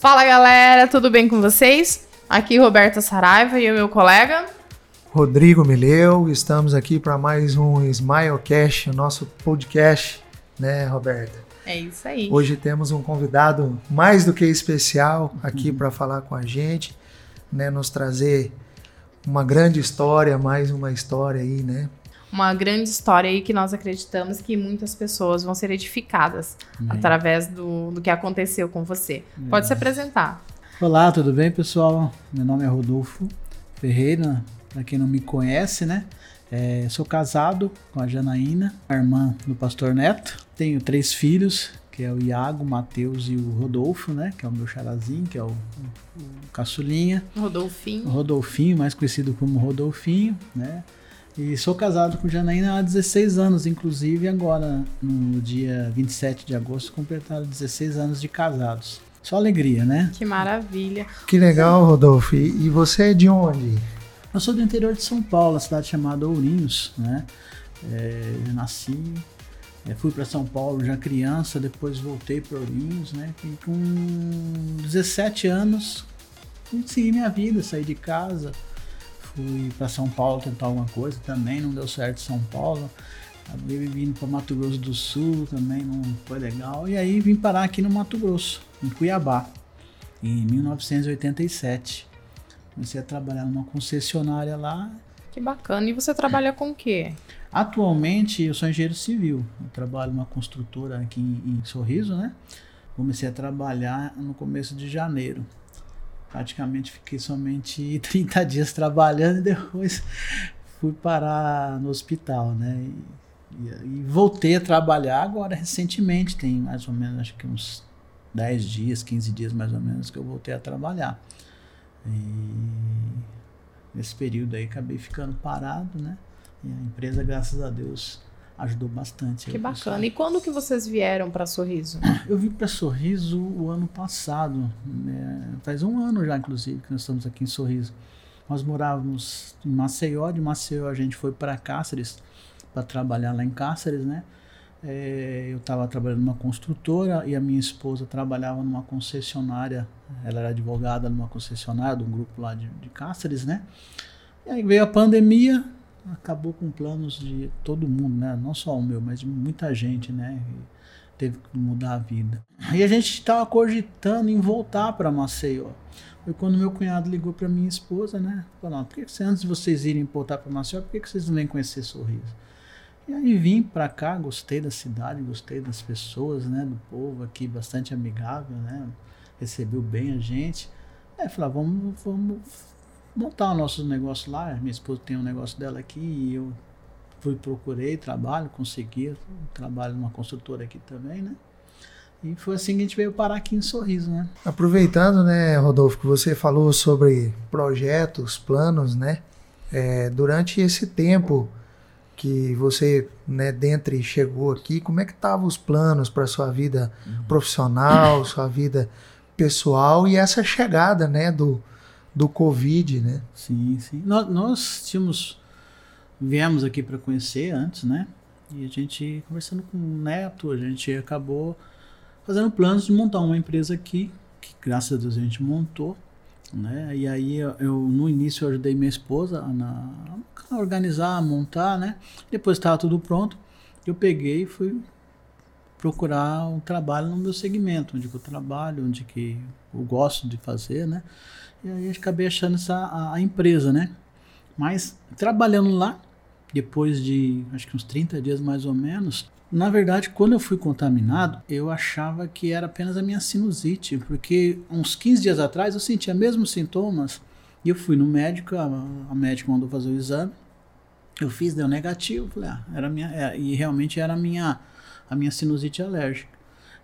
Fala galera, tudo bem com vocês? Aqui Roberta Saraiva e o meu colega Rodrigo Mileu, estamos aqui para mais um Smilecast, o nosso podcast, né, Roberta? É isso aí. Hoje temos um convidado mais do que especial aqui uhum. para falar com a gente, né, nos trazer uma grande história, mais uma história aí, né? Uma grande história aí que nós acreditamos que muitas pessoas vão ser edificadas através do, do que aconteceu com você. Pode se apresentar. Olá, tudo bem, pessoal? Meu nome é Rodolfo Ferreira, para quem não me conhece, né? É, sou casado com a Janaína, a irmã do pastor Neto. Tenho três filhos, que é o Iago, o Matheus e o Rodolfo, né? Que é o meu charazinho, que é o, o, caçulinha. Rodolfinho. O Rodolfinho, mais conhecido como Rodolfinho, né? E sou casado com Janaína há 16 anos, inclusive agora, no dia 27 de agosto, completaram 16 anos de casados. Só alegria, né? Que maravilha. Que legal, Rodolfo. E você é de onde? Eu sou do interior de São Paulo, cidade chamada Ourinhos, né? É, eu nasci é, fui para São Paulo já criança, depois voltei para Ourinhos, né? E com 17 anos, segui minha vida, saí de casa, fui para São Paulo tentar alguma coisa, também não deu certo em São Paulo. Acabei vindo para Mato Grosso do Sul, também não foi legal. E aí vim parar aqui no Mato Grosso, em Cuiabá, em 1987. Comecei a trabalhar numa concessionária lá. Que bacana. E você trabalha com o quê? Atualmente eu sou engenheiro civil, eu trabalho numa construtora aqui em Sorriso, né? Comecei a trabalhar no começo de janeiro. Praticamente fiquei somente 30 dias trabalhando e depois fui parar no hospital, né? E, e, e, voltei a trabalhar agora recentemente, tem mais ou menos acho que uns 10 dias, 15 dias mais ou menos que eu voltei a trabalhar. E nesse período aí acabei ficando parado, né? E a empresa, graças a Deus, ajudou bastante. Que bacana. E quando que vocês vieram para Sorriso? Eu vim para Sorriso o ano passado. Né? Faz um ano já, inclusive, que nós estamos aqui em Sorriso. Nós morávamos em Maceió. De Maceió a gente foi para Cáceres para trabalhar lá em Cáceres, né? É, eu estava trabalhando numa construtora e a minha esposa trabalhava numa concessionária. Ela era advogada numa concessionária de um grupo lá de, de Cáceres, né? E aí veio a pandemia, acabou com planos de todo mundo, né? Não só o meu, mas de muita gente, né? E teve que mudar a vida. E a gente estava cogitando em voltar para Maceió. Foi quando meu cunhado ligou para minha esposa, né? Falou: por que, que antes de vocês irem voltar para Maceió, por que, que vocês não vêm conhecer Sorriso? E aí vim para cá, gostei da cidade, gostei das pessoas, né? Do povo aqui, bastante amigável, né? Recebeu bem a gente. Aí falei: ah, vamos, vamos montar o nosso negócio lá. Minha esposa tem um negócio dela aqui e eu fui, procurei trabalho, consegui. Trabalho numa construtora aqui também, né? E foi assim que a gente veio parar aqui em Sorriso, né? Aproveitando, né, Rodolfo, que você falou sobre projetos, planos, né? É, durante esse tempo que você, né, dentre chegou aqui, como é que estavam os planos para sua vida uhum. profissional, sua vida pessoal e essa chegada, né, do, do Covid, né? Sim, sim. Nós, nós tínhamos. Viemos aqui para conhecer antes, né? E a gente, conversando com o Neto, a gente acabou fazendo planos de montar uma empresa aqui, que graças a Deus a gente montou. Né? E aí eu, eu no início eu ajudei minha esposa na, a organizar, a montar, né? Depois estava tudo pronto, eu peguei e fui procurar um trabalho no meu segmento, onde eu trabalho, onde que eu gosto de fazer, né? E aí acabei achando essa a, a, empresa, né? Mas trabalhando lá, depois de acho que uns 30 dias mais ou menos, na verdade, quando eu fui contaminado, eu achava que era apenas a minha sinusite, porque uns 15 dias atrás eu sentia mesmos sintomas e eu fui no médico, a, a médica mandou fazer o exame, eu fiz, deu negativo, falei, ah, era minha, é, e realmente era a minha, a minha sinusite alérgica.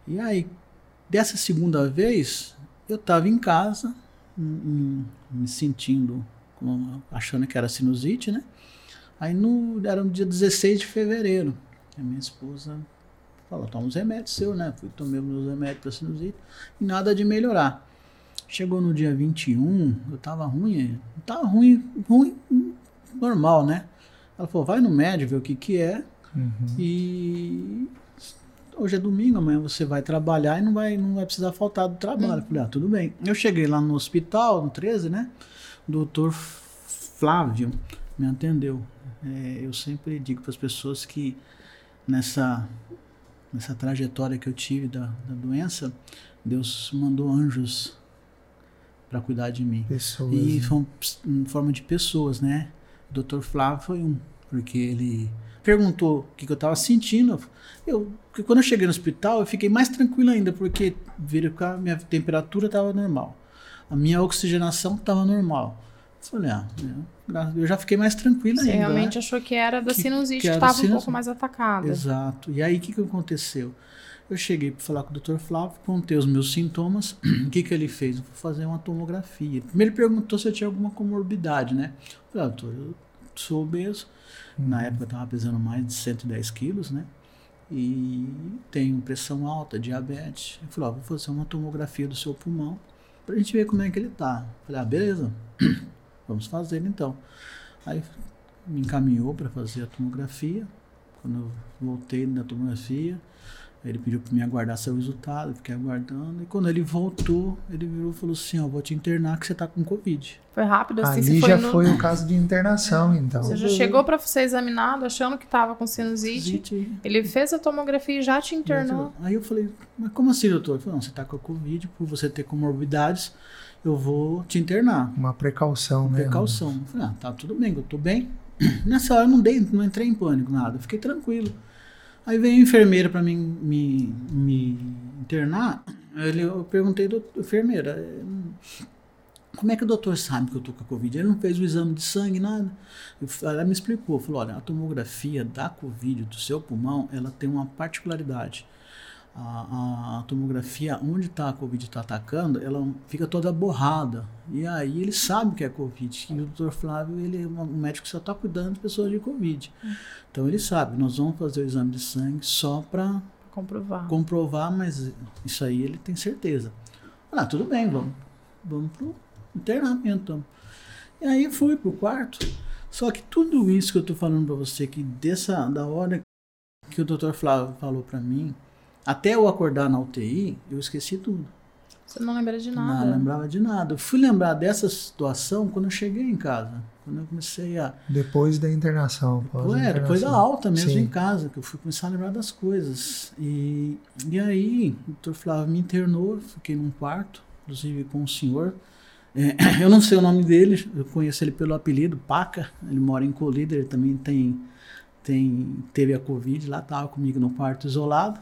E aí, dessa segunda vez, eu estava em casa, me sentindo, achando que era sinusite, né? Aí no, era no dia 16 de fevereiro. A minha esposa falou: toma uns remédios seu, né? Fui tomei meus remédios para sinusite e nada de melhorar. Chegou no dia 21, eu tava ruim, tava ruim, ruim, normal, né? Ela falou: vai no médico ver o que que é. Uhum. E hoje é domingo, amanhã você vai trabalhar e não vai, não vai precisar faltar do trabalho. Eu falei, ah, tudo bem. Eu cheguei lá no hospital, no 13, né? Doutor Flávio me atendeu. É, eu sempre digo para as pessoas que nessa, nessa trajetória que eu tive da, da doença, Deus mandou anjos para cuidar de mim. Pessoas. E né? foi em forma de pessoas, né? O Dr. Flávio foi um, porque ele perguntou o que, que eu estava sentindo. Eu, quando eu cheguei no hospital, eu fiquei mais tranquilo ainda, porque viram que a minha temperatura estava normal, a minha oxigenação estava normal. Eu falei, ah, eu, já fiquei mais tranquilo Você ainda. realmente né? achou que era da Que- sinusite que estava um sinusite. pouco mais atacada. Exato. E aí, o que, que aconteceu? Eu cheguei para falar com o Dr. Flávio, contei os meus sintomas. O que, que ele fez? Eu fui fazer uma tomografia. Primeiro ele perguntou se eu tinha alguma comorbidade, né? Eu falei, ah, doutor, eu sou obeso. Na época eu estava pesando mais de 110 quilos, né? E tenho pressão alta, diabetes. Ele falou, ó, vou fazer uma tomografia do seu pulmão pra gente ver como é que ele tá. Eu falei, ah, beleza, vamos fazer então. Aí me encaminhou para fazer a tomografia. Quando eu voltei da tomografia, ele pediu para me aguardar seu resultado, eu fiquei aguardando. E quando ele voltou, ele virou e falou assim: Ó, vou te internar que você tá com Covid. Foi rápido assim, Ali você já foi no... foi o caso de internação, então. Você já chegou pra ser examinado achando que tava com sinusite. Zite. Ele fez a tomografia e já te internou. Aí eu falei: Mas como assim, doutor? Ele falou: Não, você tá com a Covid, por você ter comorbidades, eu vou te internar. Uma precaução, né? Precaução. Eu falei: Ah, tá tudo bem, eu tô bem. Nessa hora eu não, dei, não entrei em pânico, nada, eu fiquei tranquilo. Aí veio a enfermeira para mim me, me internar. Eu perguntei, doutor, enfermeira, eh, como é que o doutor sabe que eu tô com a Covid? Ele não fez o exame de sangue, nada. Ela me explicou, falou, olha, a tomografia da Covid do seu pulmão, ela tem uma particularidade. A, a tomografia onde tá a Covid está atacando, ela fica toda borrada. E aí ele sabe que é Covid. E o doutor Flávio, ele é um médico que só está cuidando de pessoas de Covid. Então ele sabe, nós vamos fazer o exame de sangue só para comprovar. comprovar, mas isso aí ele tem certeza. Ah, tudo bem, vamos, vamos pro internamento. então. E aí fui pro quarto. Só que tudo isso que eu tô falando para você, que dessa, da hora que o Dr. Flávio falou para mim, até eu acordar na UTI, eu esqueci tudo. Você não lembra de nada. Não lembrava de nada. Eu fui lembrar dessa situação quando eu cheguei em casa. Quando eu comecei a, Depois da internação. pós é, depois da internação. alta mesmo Sim. em casa, que eu fui começar a lembrar das coisas. E, e aí, o doutor Flávio me internou, fiquei num quarto, inclusive com o senhor. É, eu não sei o nome dele, eu conheço ele pelo apelido, Paca. Ele mora em Colíder, ele também tem, tem, teve a Covid lá, estava comigo no quarto isolado.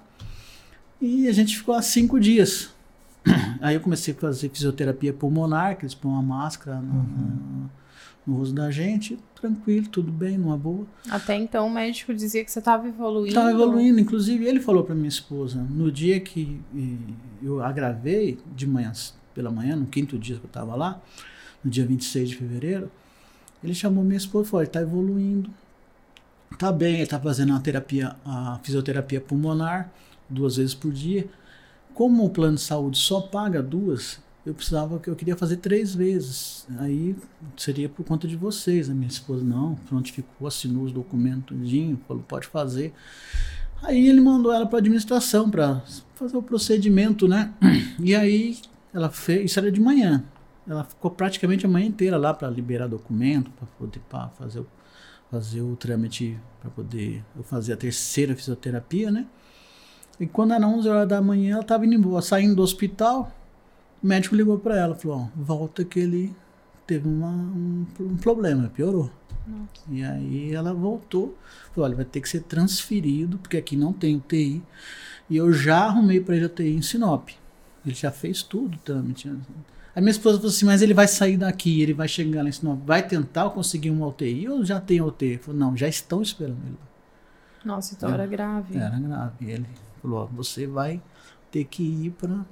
E a gente ficou lá cinco dias. Aí eu comecei a fazer fisioterapia pulmonar, que eles põem uma máscara no, no, no rosto da gente, tranquilo, tudo bem, numa boa. Até então o médico dizia que você tava evoluindo. Estava evoluindo, inclusive ele falou para minha esposa, no dia que eu agravei, de manhã, pela manhã, no quinto dia que eu estava lá, no dia 26 de fevereiro, ele chamou minha esposa e falou, está evoluindo, tá bem, ele está fazendo uma terapia, a fisioterapia pulmonar, duas vezes por dia. Como o plano de saúde só paga duas, eu precisava que eu queria fazer três vezes. Aí seria por conta de vocês. A minha esposa não, prontificou, assinou os documentos, falou pode fazer. Aí ele mandou ela para administração para fazer o procedimento, né? E aí ela fez, isso era de manhã. Ela ficou praticamente a manhã inteira lá para liberar documento, para poder pra fazer o fazer o trâmite para poder eu fazer a terceira fisioterapia, né? E quando era 11 horas da manhã, ela estava indo embora, saindo do hospital. O médico ligou para ela, falou: ó, volta que ele teve uma, um, um problema, piorou. Nossa. E aí ela voltou, falou: olha, vai ter que ser transferido, porque aqui não tem UTI. E eu já arrumei para ele UTI em Sinop. Ele já fez tudo o trâmite. A minha esposa falou assim: mas ele vai sair daqui, ele vai chegar lá em Sinop, vai tentar conseguir uma UTI ou já tem UTI? Ele falou: não, já estão esperando ele. Nossa, então É. era grave. Era grave. Ele falou: ó, você vai ter que ir para.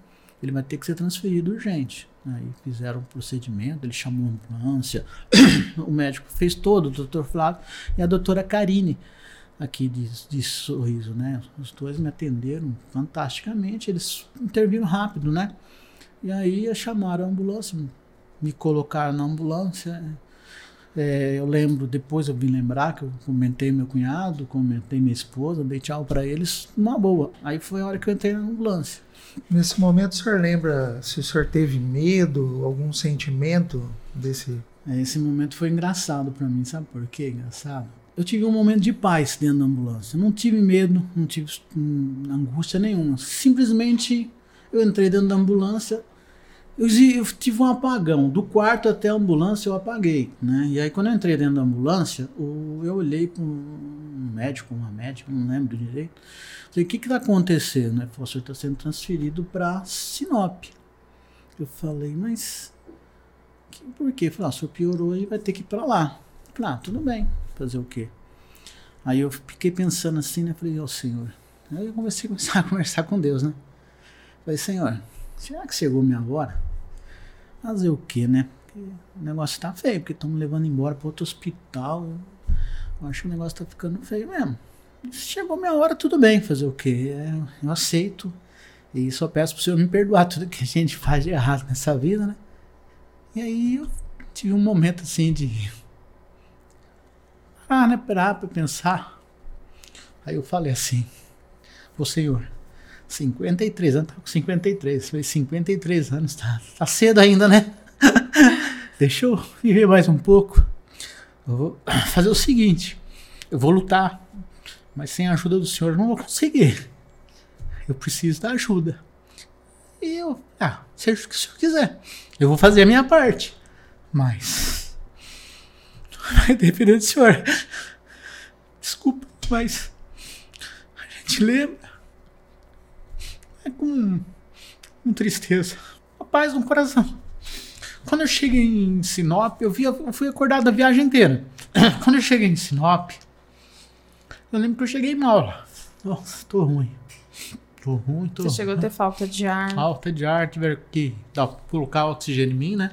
Ele vai ter que ser transferido urgente. Aí fizeram o procedimento, ele chamou a ambulância, o médico fez todo, o doutor Flávio e a doutora Karine, aqui de, de sorriso, né? Os dois me atenderam fantasticamente, eles interviram rápido, né? E aí chamaram a ambulância, me colocaram na ambulância. É, eu lembro, depois eu vim lembrar que eu comentei meu cunhado, comentei minha esposa, dei tchau para eles, uma boa. Aí foi a hora que eu entrei na ambulância. Nesse momento, o senhor lembra se o senhor teve medo, algum sentimento desse. É, esse momento foi engraçado para mim, sabe por quê? Engraçado. Eu tive um momento de paz dentro da ambulância. Não tive medo, não tive hum, angústia nenhuma. Simplesmente eu entrei dentro da ambulância, eu, eu, tive um apagão. Do quarto até a ambulância eu apaguei. Né? E aí quando eu entrei dentro da ambulância, eu olhei para um médico, uma médica, não lembro direito. Falei, o que está acontecendo? Ele falou, o senhor está sendo transferido para Sinop. Eu falei, mas que, por quê? Falou, ah, o senhor piorou e vai ter que ir para lá. Falei, ah, tudo bem, fazer o quê? Aí eu fiquei pensando assim, né? Falei, ó oh, senhor. Aí eu comecei a a conversar com Deus, né? Falei, senhor, será que chegou minha hora? Fazer o quê, né? Porque o negócio tá feio, porque estão me levando embora para outro hospital. Eu acho que o negócio tá ficando feio mesmo. Chegou minha hora, tudo bem, fazer o quê? É, eu aceito. E só peço pro Senhor me perdoar tudo que a gente faz de errado nessa vida, né? E aí eu tive um momento assim de. Ah, né? Parar pra pensar. Aí eu falei assim: Ô Senhor, 53 anos, tá com 53. Falei, 53 anos, tá, tá cedo ainda, né? Deixa eu viver mais um pouco. Eu vou fazer o seguinte: eu vou lutar mas sem a ajuda do Senhor eu não vou conseguir. Eu preciso da ajuda. E eu, ah, seja o que o Senhor quiser. Eu vou fazer a minha parte. Mas. Vai depender do Senhor. Desculpa, mas. A gente lembra. Com, com tristeza. A paz no coração. Quando eu cheguei em Sinop, eu, vi, eu fui acordado a viagem inteira. Quando eu cheguei em Sinop, eu lembro que eu cheguei mal. Nossa, tô ruim. Tô ruim, tô Você chegou a ter falta de ar. Falta de ar, tiveram que dar, colocar oxigênio em mim, né?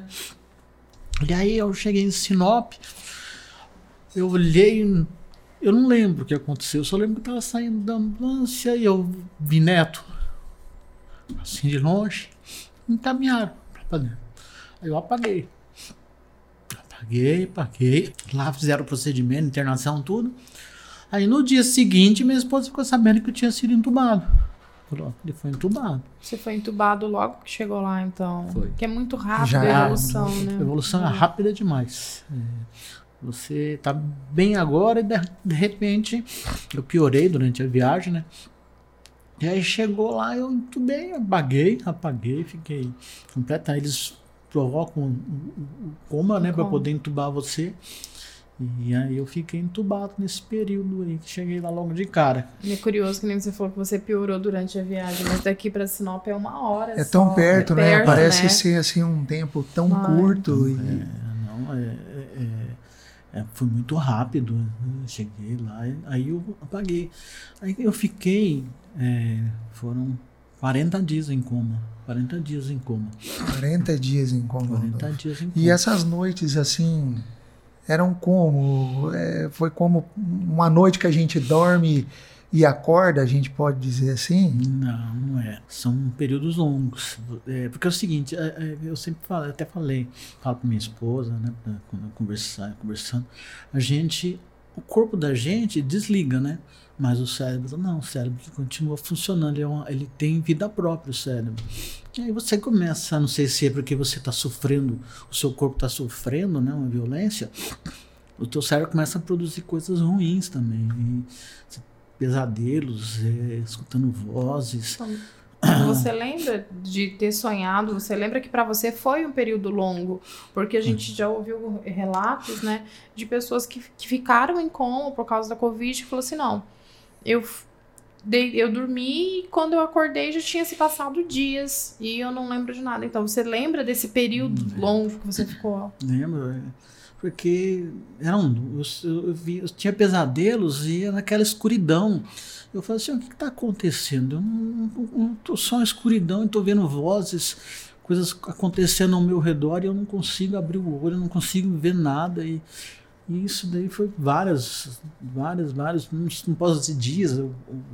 E aí eu cheguei em Sinop, eu olhei, eu não lembro o que aconteceu, eu só lembro que eu tava saindo da ambulância e eu vi Neto, assim de longe, me encaminharam pra dentro. Aí eu apaguei. Apaguei, apaguei. Lá fizeram o procedimento, internação, tudo. Aí no dia seguinte, minha esposa ficou sabendo que eu tinha sido entubado. Ele foi entubado. Você foi entubado logo que chegou lá, então? Foi. Que é muito rápido a evolução, né? A evolução é rápida demais. É. Você tá bem agora e de repente eu piorei durante a viagem, né? E aí chegou lá, eu entubei, apaguei, apaguei, fiquei completa. Eles provocam o coma, né, para poder entubar você. E aí eu fiquei entubado nesse período aí, que cheguei lá logo de cara. E é curioso que nem você falou que você piorou durante a viagem, mas daqui para Sinop é uma hora É só. tão perto, é né? perto, Parece né? ser assim um tempo tão Ai. curto. e... É, não, é, é, é, foi muito rápido. Eu cheguei lá, aí eu apaguei. Aí eu fiquei, é, foram 40 dias em coma. 40 dias em coma. 40 dias em coma. 40 dias em coma. E essas noites, assim, eram como? É, foi como uma noite que a gente dorme e acorda, a gente pode dizer assim? Não, não é. São períodos longos. É, porque é o seguinte, é, é, eu sempre falo, até falei, falo com minha esposa, né, quando eu conversar, conversando, a gente, o corpo da gente desliga, né? Mas o cérebro não, o cérebro continua funcionando, ele, é uma- ele tem vida própria, o cérebro. E aí você começa, não sei se é porque você está sofrendo, o seu corpo está sofrendo, né, uma violência, o teu cérebro começa a produzir coisas ruins também. E pesadelos, é, escutando vozes. Você lembra de ter sonhado? Você lembra que para você foi um período longo? Porque a gente já ouviu relatos, né, de pessoas que, que ficaram em coma por causa da Covid e falou assim: não, eu, dei, eu dormi e quando eu acordei já tinha se passado dias e eu não lembro de nada. Então você lembra desse período longo que você ficou? Lembro, é. porque eram, eu, eu, vi, eu tinha pesadelos e era naquela escuridão. Eu falei assim, o que está acontecendo? Eu não, não, não só em escuridão, eu tô vendo vozes, coisas acontecendo ao meu redor e eu não consigo abrir o olho, eu não consigo ver nada. E E isso daí foi várias, várias, várias, não posso dizer dias,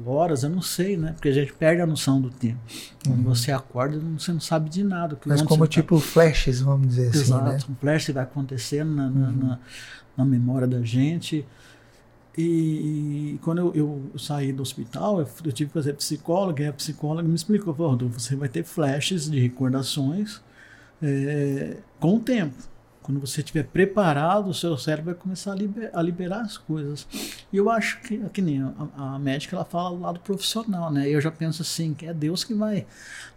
horas, eu não sei, né? Porque a gente perde a noção do tempo. Quando uhum. você acorda, você não sabe de nada. Mas como tá tipo tá... flashes, vamos dizer Exato, assim, né? um flash vai acontecendo na, uhum. na, na, memória da gente. E, e quando eu, eu, saí do hospital, eu, eu, tive que fazer psicóloga, e a psicóloga me explicou, Rodolfo, você vai ter flashes de recordações é, com o tempo. Quando você estiver preparado, o seu cérebro vai começar a, liber, a liberar as coisas. E eu acho que, que nem a, a, médica, ela fala do lado profissional, né? Eu já penso assim, que é Deus que vai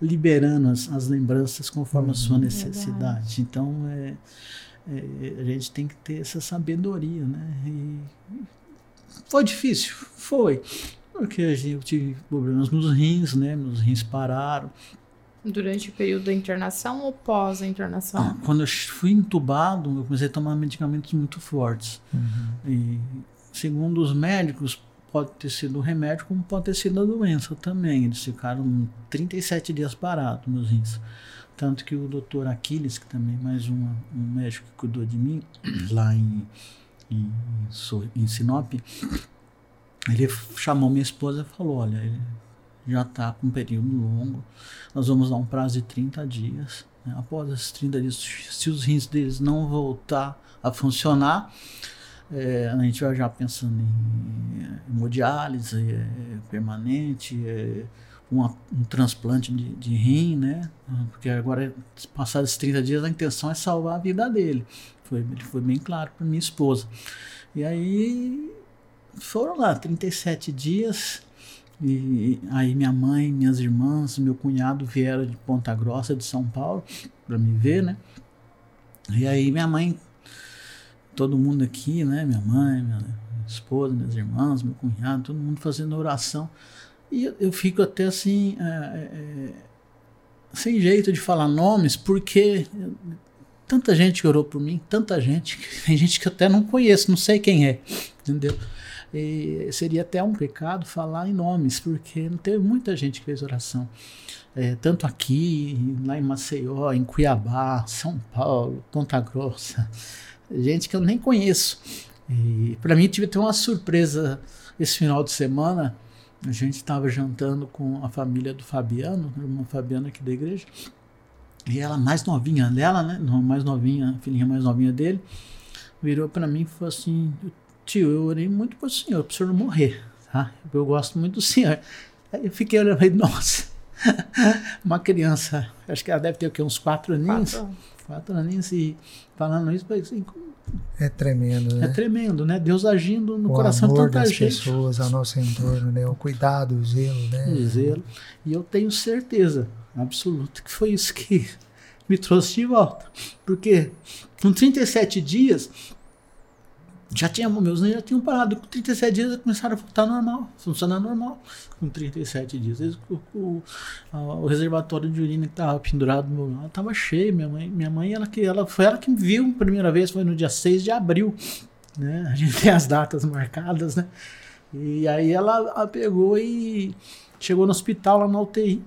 liberando as, as lembranças conforme a sua uhum. necessidade. Então, é, é, a gente tem que ter essa sabedoria, né? E foi difícil? Foi. Porque eu tive problemas nos rins, né? Meus rins pararam. Durante o período da internação ou pós a internação? Ah, quando eu fui entubado, eu comecei a tomar medicamentos muito fortes. Uhum. E, segundo os médicos, pode ter sido o remédio, como pode ter sido a doença também. Eles ficaram 37 dias parados nos rins. Tanto que o doutor Aquiles, que também é mais uma, um médico que cuidou de mim, lá em, em, em Sinop, ele chamou minha esposa e falou: Olha, já está com um período longo. Nós vamos dar um prazo de 30 dias. Né? Após esses 30 dias, se os rins deles não voltar a funcionar, é, a gente vai já pensando em hemodiálise é, permanente, é, uma, um transplante de, de, rim, né? Porque agora, passados esses 30 dias, a intenção é salvar a vida dele. Foi, foi bem claro para minha esposa. E aí foram lá, 37 dias. E aí minha mãe, minhas irmãs, meu cunhado vieram de Ponta Grossa, de São Paulo, para me ver, né? E aí minha mãe, todo mundo aqui, né? Minha mãe, minha esposa, minhas irmãs, meu cunhado, todo mundo fazendo oração. E eu, eu fico até assim, é, é, sem jeito de falar nomes, porque tanta gente orou por mim, tanta gente, tem gente que eu até não conheço, não sei quem é, entendeu? E seria até um pecado falar em nomes, porque não teve muita gente que fez oração. É, tanto aqui, lá em Maceió, em Cuiabá, São Paulo, Ponta Grossa, gente que eu nem conheço. E para mim tive até uma surpresa esse final de semana. A gente estava jantando com a família do Fabiano, a irmã Fabiana aqui da igreja, e ela mais novinha dela, né? Mais novinha, a filhinha mais novinha dele, virou para mim e falou assim: tio, eu orei muito pro senhor, pro senhor não morrer, tá? Eu gosto muito do senhor. Aí eu fiquei olhando e falei, nossa, uma criança, acho que ela deve ter o quê? Uns quatro aninhos? Quatro, quatro aninhos e falando isso, assim, é tremendo, né? É tremendo, né? Deus agindo no o coração de tanta das gente. pessoas ao nosso entorno, né? O cuidado, o zelo, né? O zelo. E eu tenho certeza absoluta que foi isso que me trouxe de volta. Porque com 37 dias, já tinha, meus já tinham parado. Com 37 dias eles começaram a voltar normal, funcionar normal. Com 37 dias. Eles, o, o, o, reservatório de urina que estava pendurado no meu estava cheio. Minha mãe, minha mãe ela, que, ela, foi ela que me viu a primeira vez, foi no dia 6 de abril. Né? A gente tem as datas marcadas, né? E aí ela, ela pegou e chegou no hospital lá na UTI.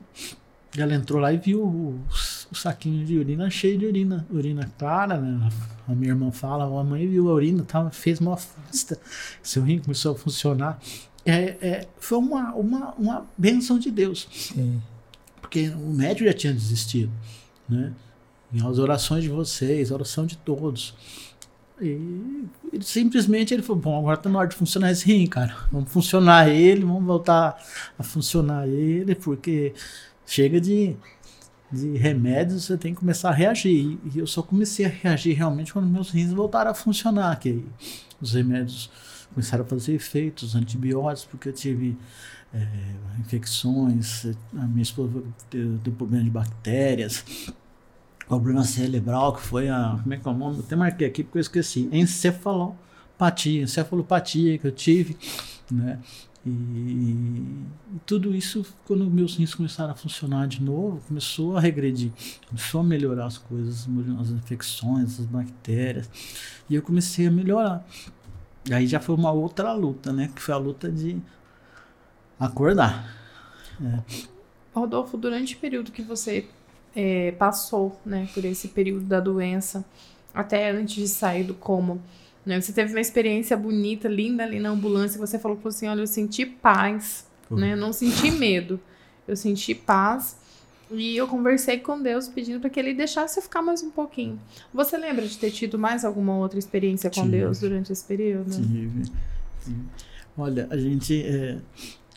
Ela entrou lá e viu os o saquinho de urina cheio de urina, urina clara, né? A minha irmã fala, a mãe viu a urina, tava, fez uma festa, seu rim começou a funcionar. É, é, foi uma, uma, uma benção de Deus. Sim. Porque o médico já tinha desistido, né? E as orações de vocês, a oração de todos. E simplesmente ele falou: Bom, agora tá na hora de funcionar esse rim, cara. Vamos funcionar ele, vamos voltar a funcionar ele, porque chega de de remédios, você tem que começar a reagir. E eu só comecei a reagir realmente quando meus rins voltaram a funcionar, que os remédios começaram a fazer efeitos, antibióticos, porque eu tive é, infecções, a minha esposa teve problema de bactérias, problema cerebral, que foi a. Como é que é o nome? Eu até marquei aqui porque eu esqueci. Encefalopatia, encefalopatia que eu tive, né? E, e, tudo isso, quando meus rins começaram a funcionar de novo, começou a regredir, começou a melhorar as coisas, as infecções, as bactérias, e eu comecei a melhorar. Aí já foi uma outra luta, né? Que foi a luta de acordar. É. Rodolfo, durante o período que você é, passou, né, por esse período da doença, até antes de sair do coma, Né? Você teve uma experiência bonita, linda ali na ambulância. Você falou assim: olha, eu senti paz, né? Eu não senti medo, eu senti paz. E eu conversei com Deus pedindo para que ele deixasse eu ficar mais um pouquinho. Você lembra de ter tido mais alguma outra experiência com Tive. Deus durante esse período? Tive, tive. Olha, a gente é,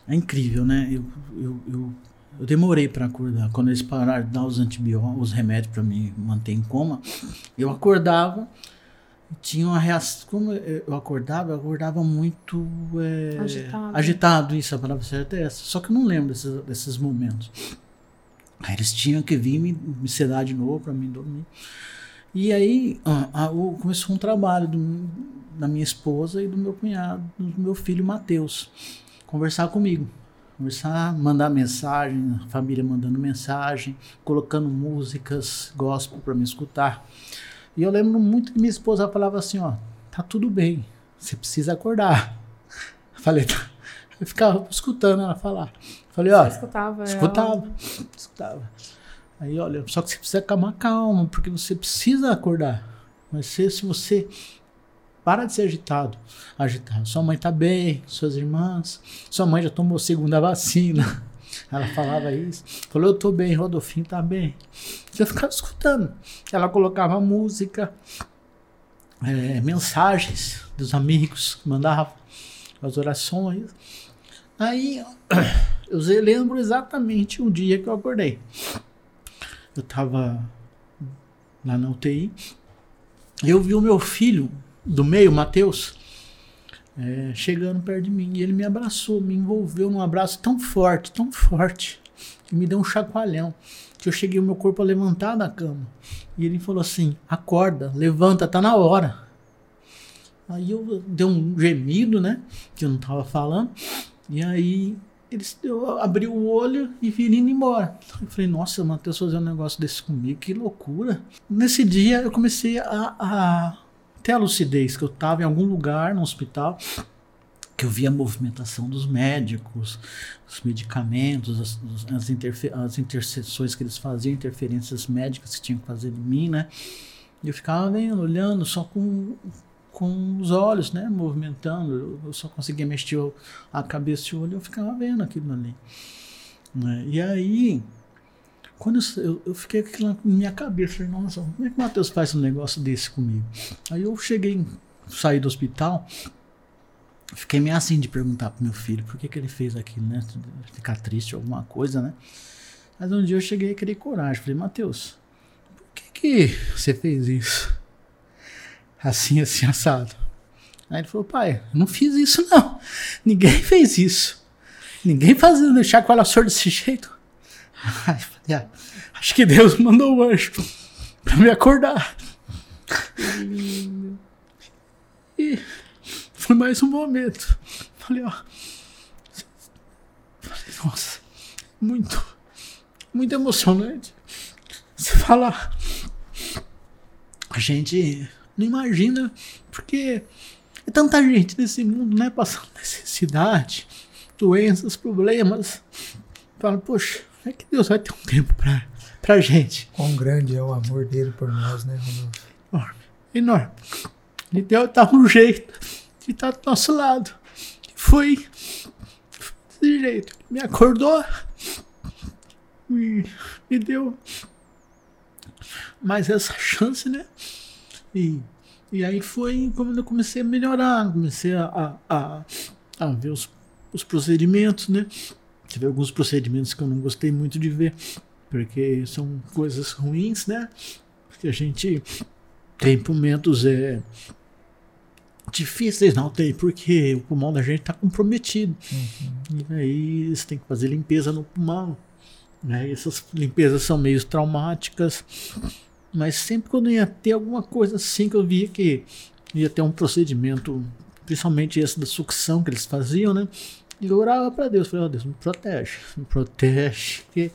é incrível, né? Eu, eu, eu, eu demorei para acordar. Quando eles pararam de dar os antibióticos, os remédios para me manter em coma, eu acordava tinha uma reação. Como eu acordava, eu acordava muito é, Agitado. agitado, isso, a palavra certa é essa. Só que eu não lembro desses, desses momentos. Aí eles tinham que vir me, me sedar de novo para mim dormir. E aí ah, ah, o- começou um trabalho do- da minha esposa e do meu cunhado, do meu filho Matheus, conversar comigo. Conversar, mandar mensagem, a família mandando mensagem, colocando músicas gospel para me escutar. E eu lembro muito que minha esposa falava assim, ó, tá tudo bem, você precisa acordar. Falei, tá. Eu ficava escutando ela falar. Falei, ó, Você escutava? ela? Escutava, escutava. Aí, olha, só que você precisa calmar calma, porque você precisa acordar. Mas se, se você para de ser agitado, agitado. Sua mãe tá bem, suas irmãs, sua mãe já tomou segunda vacina. Ela falava isso. Falou, eu tô bem, Rodolfinho tá bem. Eu ficava escutando. Ela colocava música, eh, mensagens dos amigos que as orações. Aí eu lembro exatamente o dia que eu acordei. Eu tava lá na UTI. Eu vi o meu filho do meio, Matheus, é, chegando perto de mim. E ele me abraçou, me envolveu num abraço tão forte, tão forte, que me deu um chacoalhão. Que eu cheguei o meu corpo a levantar da cama. E ele falou assim: acorda, levanta, tá na hora. Aí eu dei um gemido, né? Que eu não tava falando. E aí eles, eu abri o olho e vi ele indo embora. Eu falei, nossa, Matheus fazer um negócio desse comigo, que loucura. Nesse dia eu comecei a, a ter a lucidez que eu estava em algum lugar no hospital, que eu via a movimentação dos médicos, os medicamentos, as, as, as interseções que eles faziam, interferências médicas que tinham que fazer em mim, né? E eu ficava vendo, olhando, só com, com os olhos, né? Movimentando. Eu, só conseguia mexer a cabeça e o olho, eu ficava vendo aquilo ali. né? E aí, quando eu, eu, fiquei aquilo na minha cabeça, falei, nossa, como é que o Matheus faz um negócio desse comigo? Aí eu cheguei, saí do hospital, fiquei meio assim de perguntar pro meu filho por que, que ele fez aquilo, né? Ficar triste, alguma coisa, né? Mas um dia eu cheguei a querer coragem, falei, Matheus, por que, que você fez isso? Assim, assim, assado. Aí ele falou, pai, eu não fiz isso não. Ninguém fez isso. Ninguém fazendo deixar com ela sorda desse jeito. Acho que Deus mandou o anjo pra me acordar. E foi mais um momento. Falei, ó. Falei, nossa, muito, muito emocionante. Você falar. A gente não imagina, porque é tanta gente nesse mundo, né? Passando necessidade, doenças, problemas. Fala, poxa, é que Deus vai ter um tempo pra, pra gente. Quão grande é o amor dele por nós, né, Rodolfo? Enorme. Enorme. Ele deu tá um jeito de estar do nosso lado. Foi desse jeito. Me acordou. Me, me deu mais essa chance, né? E, e aí foi quando eu comecei a melhorar. Comecei a, a, a, a ver os, os procedimentos, né? Tive alguns procedimentos que eu não gostei muito de ver. Porque são coisas ruins, né? Porque a gente tem momentos é, difíceis na UTI, porque o pulmão da gente está comprometido. E aí você tem que fazer limpeza no pulmão. Né? Essas limpezas são meio traumáticas. Mas sempre quando ia ter alguma coisa assim que eu via que ia ter um procedimento, principalmente esse da sucção que eles faziam, né? E eu orava para Deus, falei, ó Deus, me protege, me protege, porque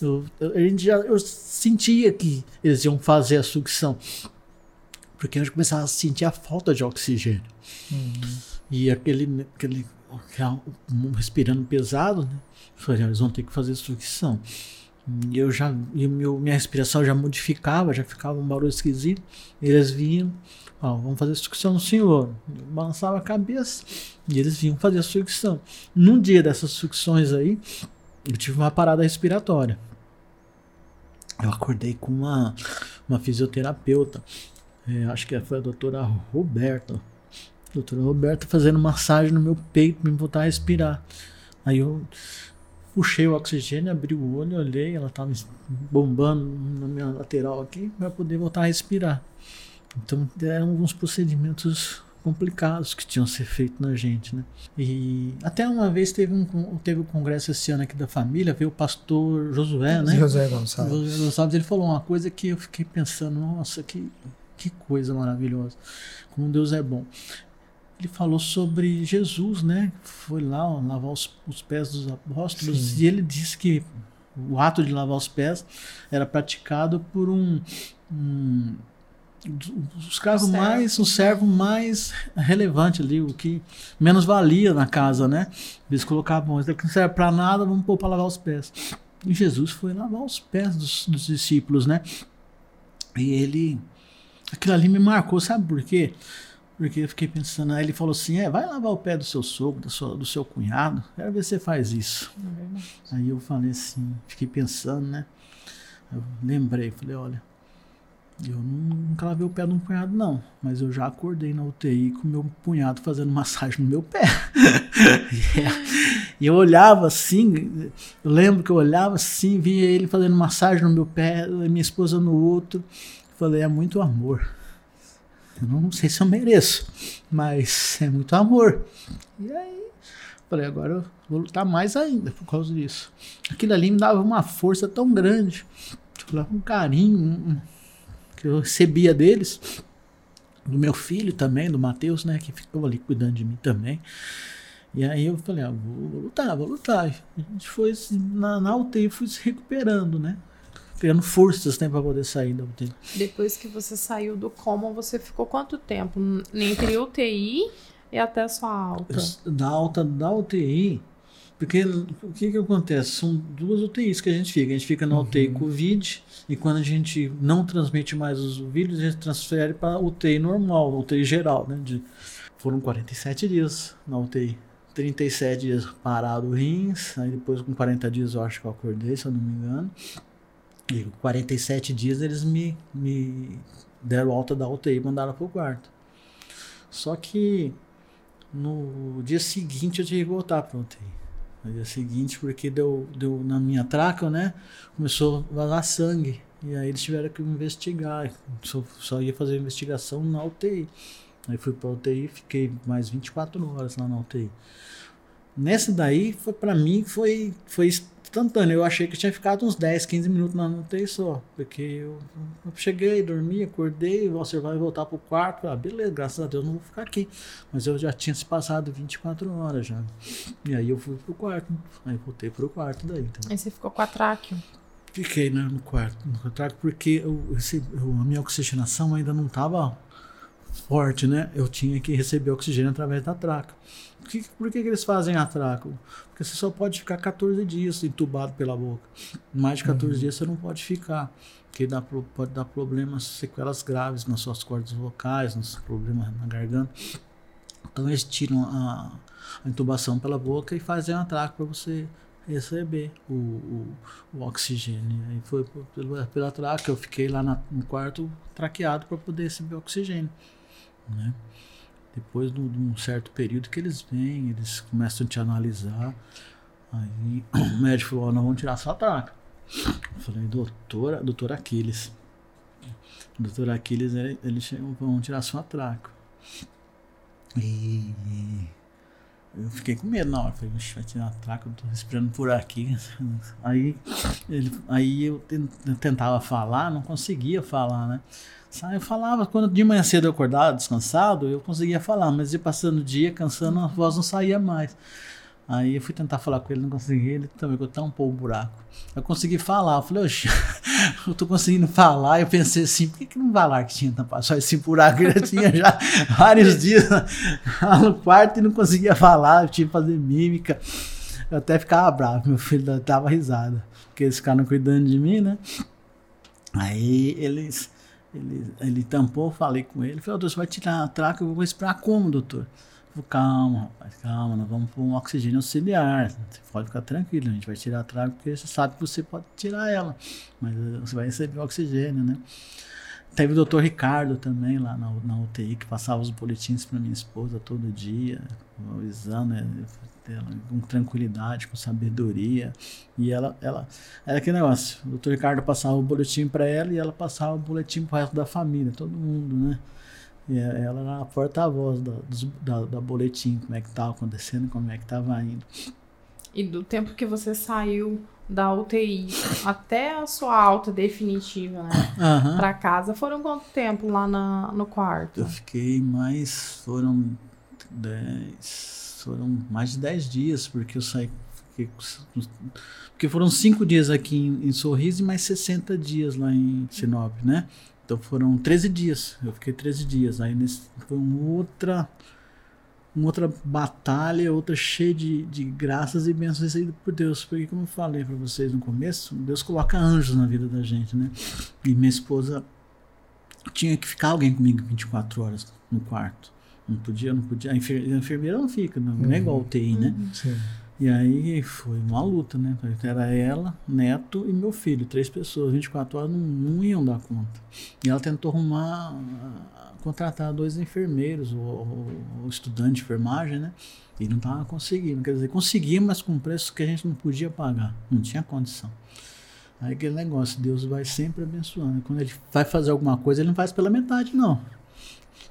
eu, eu- a gente já, eu sentia que eles iam fazer a sucção. Porque eu começava a sentir a falta de oxigênio. E aquele, aquele, aquele respirando pesado, né? Eu Falei, "Ah, eles vão ter que fazer sucção. E eu já, e meu, minha respiração já modificava, já ficava um barulho esquisito. Eles vinham, ó, vamos fazer sucção no senhor. Eu balançava a cabeça e eles vinham fazer a sucção. Num dia dessas sucções aí, eu tive uma parada respiratória. Eu acordei com uma, uma fisioterapeuta, é, acho que foi a doutora Roberta. Doutora Roberta fazendo massagem no meu peito para me voltar a respirar. Aí eu puxei o oxigênio, abri o olho, olhei, ela estava bombando na minha lateral aqui para poder voltar a respirar. Então eram alguns procedimentos complicados que tinham que ser feitos na gente, né? E até uma vez teve um teve um congresso esse ano aqui da família, veio o pastor Josué, né? José Gonçalves. Gonçalves, ele falou uma coisa que eu fiquei pensando, nossa, que que coisa maravilhosa. Como Deus é bom ele falou sobre Jesus, né? Foi lá lavar os, os, pés dos apóstolos Sim. e ele disse que o ato de lavar os pés era praticado por um, um o escravo servo. mais, o servo mais relevante ali, o que menos valia na casa, né? Eles colocavam, isso não serve para nada, vamos pôr para lavar os pés. E Jesus foi lavar os pés dos, dos discípulos, né? E ele, aquilo ali me marcou, sabe por quê? Porque eu fiquei pensando, aí ele falou assim: é, vai lavar o pé do seu sogro, do seu, do seu cunhado, quero ver se você faz isso. É aí eu falei assim, fiquei pensando, né? Eu lembrei, falei: olha, eu nunca lavei o pé de um cunhado, não, mas eu já acordei na UTI com meu cunhado fazendo massagem no meu pé. e eu olhava assim, eu lembro que eu olhava assim, via ele fazendo massagem no meu pé, minha esposa no outro. Falei: é muito amor. Eu não sei se eu mereço, mas é muito amor. E aí, falei, agora eu vou lutar mais ainda por causa disso. Aquilo ali me dava uma força tão grande, um carinho que eu recebia deles, do meu filho também, do Matheus, né, que ficou ali cuidando de mim também. E aí eu falei, ah, vou, vou lutar, vou lutar. A gente foi na, na UTI, fui se recuperando, né? Criando forças né, para poder sair da UTI. Depois que você saiu do coma, você ficou quanto tempo entre UTI e até a sua alta? Da alta da UTI, porque o que, que acontece? São duas UTIs que a gente fica. A gente fica na UTI uhum. Covid e quando a gente não transmite mais os vírus, a gente transfere para UTI normal, UTI geral. Né? De, foram 47 dias na UTI. 37 dias parado rins, aí depois com 40 dias eu acho que eu acordei, se eu não me engano. E 47 dias eles me, me deram alta da UTI e mandaram pro quarto. Só que no dia seguinte eu tive que voltar pra UTI. No dia seguinte, porque deu, deu na minha traca, né? Começou a vazar sangue. E aí eles tiveram que investigar. Só, só ia fazer investigação na UTI. Aí fui pra UTI fiquei mais 24 horas lá na UTI. Nessa daí, foi para mim, foi, foi instantâneo. Eu achei que tinha ficado uns 10, 15 minutos na UTI só. Porque eu, eu, cheguei, dormi, acordei, você vai voltar pro quarto. Ah, beleza, graças a Deus não vou ficar aqui. Mas eu já tinha se passado 24 horas já. E aí eu fui pro quarto. Aí voltei pro quarto daí. Então. Aí você ficou com a tráqueo? Fiquei né, no quarto, no tráqueo, porque eu, esse, eu, a minha oxigenação ainda não estava forte, né? Eu tinha que receber oxigênio através da traca. Por que, por que, que eles fazem a traca? Porque você só pode ficar 14 dias entubado pela boca. Mais de 14 uhum. dias você não pode ficar. Porque dá, pode dar problemas, sequelas graves nas suas cordas vocais, nos problemas na garganta. Então eles tiram a, a intubação pela boca e fazem a traca para você receber o, o, o, oxigênio. Aí foi pela, pela traca, eu fiquei lá na, no quarto traqueado para poder receber oxigênio. Né? Depois de um certo período que eles vêm, eles começam a te analisar. Aí o médico falou, oh, não vamos tirar sua traca. Eu falei, doutora, doutor Aquiles. Doutor Aquiles, ele, ele chegou, vamos tirar sua traca. E eu fiquei com medo na hora. Falei, vai tirar a traca, eu tô respirando por aqui. Aí, ele, aí eu tentava falar, não conseguia falar, né? Eu falava, quando de manhã cedo eu acordava descansado, eu conseguia falar, mas ia passando o dia, cansando, a voz não saía mais. Aí eu fui tentar falar com ele, não consegui, ele também tampou o buraco. Eu consegui falar, eu falei, oxe, eu tô conseguindo falar. Eu pensei assim, por que, que não lá que tinha tampado só esse buraco? Eu já tinha já vários dias no quarto e não conseguia falar, eu tinha que fazer mímica. eu até ficava bravo, meu filho dava risada, porque eles ficaram cuidando de mim, né? Aí eles, ele, ele tampou, falei com ele, falou, doutor, você vai tirar a traca, eu vou esperar como, doutor? Falei, calma, rapaz, calma, nós vamos pôr um oxigênio auxiliar, você pode ficar tranquilo, a gente vai tirar a traca porque você sabe que você pode tirar ela, mas você vai receber oxigênio, né? Teve o doutor Ricardo também lá na, na UTI, que passava os boletins para minha esposa todo dia, avisando ela com tranquilidade, com sabedoria. E ela, ela era aquele negócio: o doutor Ricardo passava o boletim para ela e ela passava o boletim para o resto da família, todo mundo, né? E ela era a porta-voz da, da, da boletim, como é que estava acontecendo, como é que estava indo. E do tempo que você saiu da UTI até a sua alta definitiva, né? Uhum. Pra casa, foram quanto tempo lá na, no quarto? Eu fiquei mais. Foram 10. Foram mais de 10 dias, porque eu saí. Fiquei, porque foram 5 dias aqui em, em Sorriso e mais 60 dias lá em Sinop, né? Então foram 13 dias. Eu fiquei 13 dias. Aí nesse, foi uma outra uma outra batalha, outra cheia de, de graças e bênçãos recebidas por Deus. Porque, como eu falei para vocês no começo, Deus coloca anjos na vida da gente, né? E minha esposa tinha que ficar alguém comigo 24 horas no quarto. Não podia, não podia. A enfermeira não fica, não, não é igual UTI, né? Sim. E aí foi uma luta, né? Era ela, neto e meu filho, três pessoas, 24 horas não, não iam dar conta. E ela tentou arrumar contratar dois enfermeiros ou estudante de enfermagem, né? E não estava conseguindo. Quer dizer, conseguia, mas com preço que a gente não podia pagar. Não tinha condição. Aí aquele negócio, Deus vai sempre abençoando. Quando ele vai fazer alguma coisa, ele não faz pela metade, não.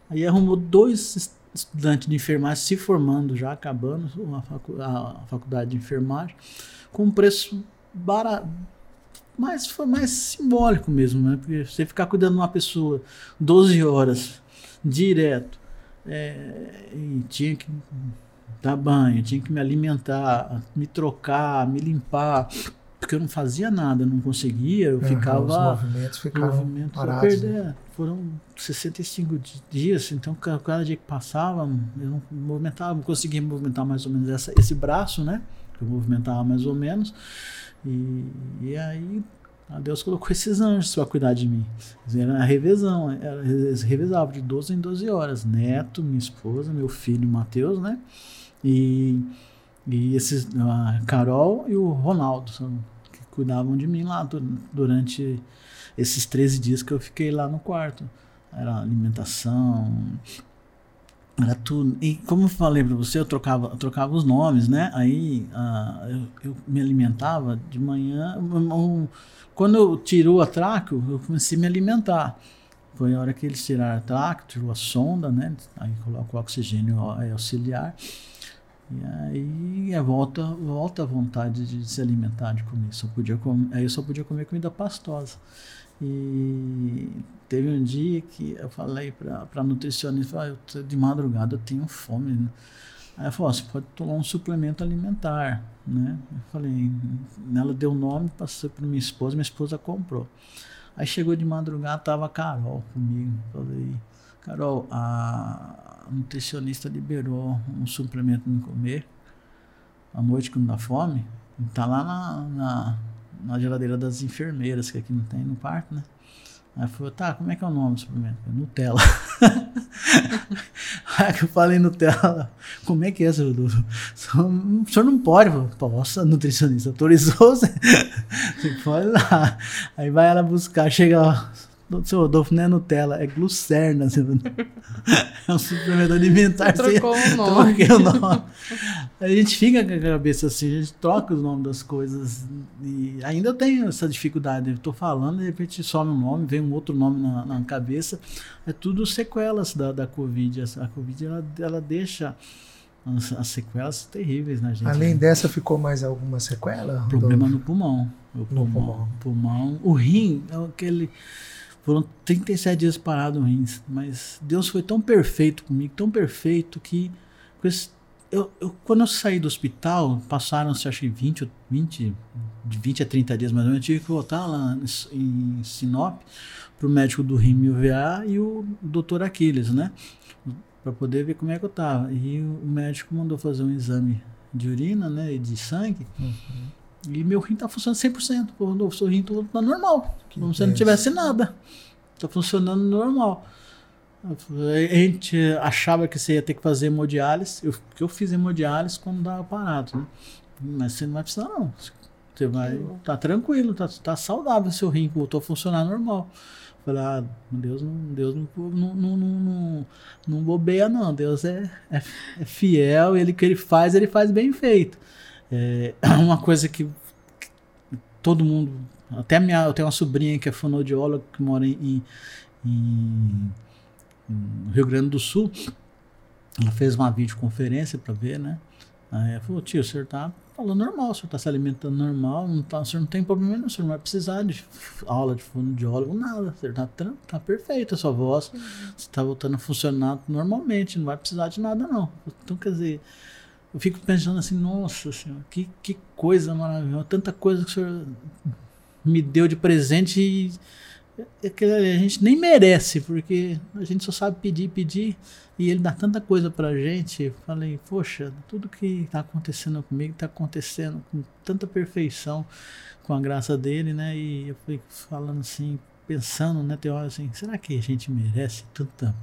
Aí arrumou dois estudantes de enfermagem se formando, já acabando a, facu a faculdade de enfermagem, com um preço barato mas foi mais simbólico mesmo, né? Porque você ficar cuidando de uma pessoa 12 horas direto, é, e tinha que dar banho, tinha que me alimentar, me trocar, me limpar, porque eu não fazia nada, não conseguia, eu uhum, ficava. Os movimentos ficavam movimentos parados. Perder, né? Foram 65 dias, então cada dia que passava, eu não movimentava, não conseguia movimentar mais ou menos essa, esse braço, né? Eu movimentava mais ou menos. E, e aí Deus colocou esses anjos para cuidar de mim. Era a revezão, eles revezavam de 12 em 12 horas. Neto, minha esposa, meu filho Mateus, né? E, e esses, a Carol e o Ronaldo, que cuidavam de mim lá durante esses 13 dias que eu fiquei lá no quarto. Era alimentação, era tudo. E como eu falei para você, eu trocava, eu trocava os nomes, né? Aí uh, eu, eu, me alimentava de manhã. Um, quando eu tirou a traco, eu comecei a me alimentar. Foi a hora que eles tiraram a traco, tirou a sonda, né? Aí colocou o oxigênio auxiliar. E aí é volta, volta a vontade de se alimentar, de comer. Só podia comer, aí eu só podia comer comida pastosa. E teve um dia que eu falei para a nutricionista, ah, eu de madrugada eu tenho fome. Né? Aí ela falou, você pode tomar um suplemento alimentar, né? Eu falei, ela deu o nome, passou para minha esposa, minha esposa comprou. Aí chegou de madrugada, tava a Carol comigo. Falei, Carol, a nutricionista liberou um suplemento para me comer à noite quando dá fome. Tá lá na, na na geladeira das enfermeiras, que aqui não tem no parque, né? Aí falou, tá, como é que é o nome do suplemento? Nutella. Aí eu falei Nutella, como é que é, senhor Rodolfo? O senhor não pode. Poxa, nutricionista autorizou você. Você pode lá. Aí vai ela buscar, chega lá, seu Rodolfo não é Nutella, é Glucerna. é um suplemento alimentar. Você trocou o nome. Troquei o nome. A gente fica com a cabeça assim, a gente troca os nomes das coisas. E ainda eu tenho essa dificuldade. Eu estou falando, de repente some um nome, vem um outro nome na, na cabeça. É tudo sequelas da, da Covid. A Covid ela, ela deixa as, sequelas terríveis na gente. Além né? dessa, ficou mais alguma sequela? Problema no pulmão. O pulmão, no pulmão. pulmão. O rim, é aquele foram 37 dias parado no rins, mas Deus foi tão perfeito comigo, tão perfeito que eu, eu, quando eu saí do hospital, passaram-se acho que 20, 20, de 20 a 30 dias mais ou menos, eu tive que voltar lá em Sinop para o médico do rim me ver e o doutor Aquiles, né? Para poder ver como é que eu tava. E o médico mandou fazer um exame de urina, né? E de sangue. Uhum. E meu rim tá funcionando 100%. Pô, o seu rim tá normal. Que como se não tivesse nada. Tá funcionando normal. A gente achava que você ia ter que fazer hemodiálise. Eu, que eu fiz hemodiálise quando dava parado, né? Mas você não vai precisar, não. Você vai. Tá tranquilo, tá, tá saudável seu rim, voltou a funcionar normal. Falei, ah, Deus, não, Deus não, não, não, não, não bobeia, não. Deus é, é, é fiel, ele que ele faz, ele faz bem feito. É uma coisa que, que todo mundo. Até minha, eu tenho uma sobrinha que é fonoaudióloga que mora em, em, em Rio Grande do Sul. Ela fez uma videoconferência para ver, né? Aí ela falou, tio, o senhor tá falando normal, o senhor tá se alimentando normal, não tá, o senhor não tem problema nenhum, o senhor não vai precisar de aula de fonoaudiólogo, nada, o senhor tá, tá perfeito a sua voz, uhum. você tá voltando a funcionar normalmente, não vai precisar de nada não. Então, quer dizer, eu fico pensando assim, nossa senhora, que, que coisa maravilhosa, tanta coisa que o senhor me deu de presente e é a gente nem merece, porque a gente só sabe pedir, pedir, e ele dá tanta coisa pra gente. Eu falei, poxa, tudo que tá acontecendo comigo tá acontecendo com tanta perfeição, com a graça dele, né? E eu fui falando assim, pensando, né, tem hora assim, será que a gente merece tanta,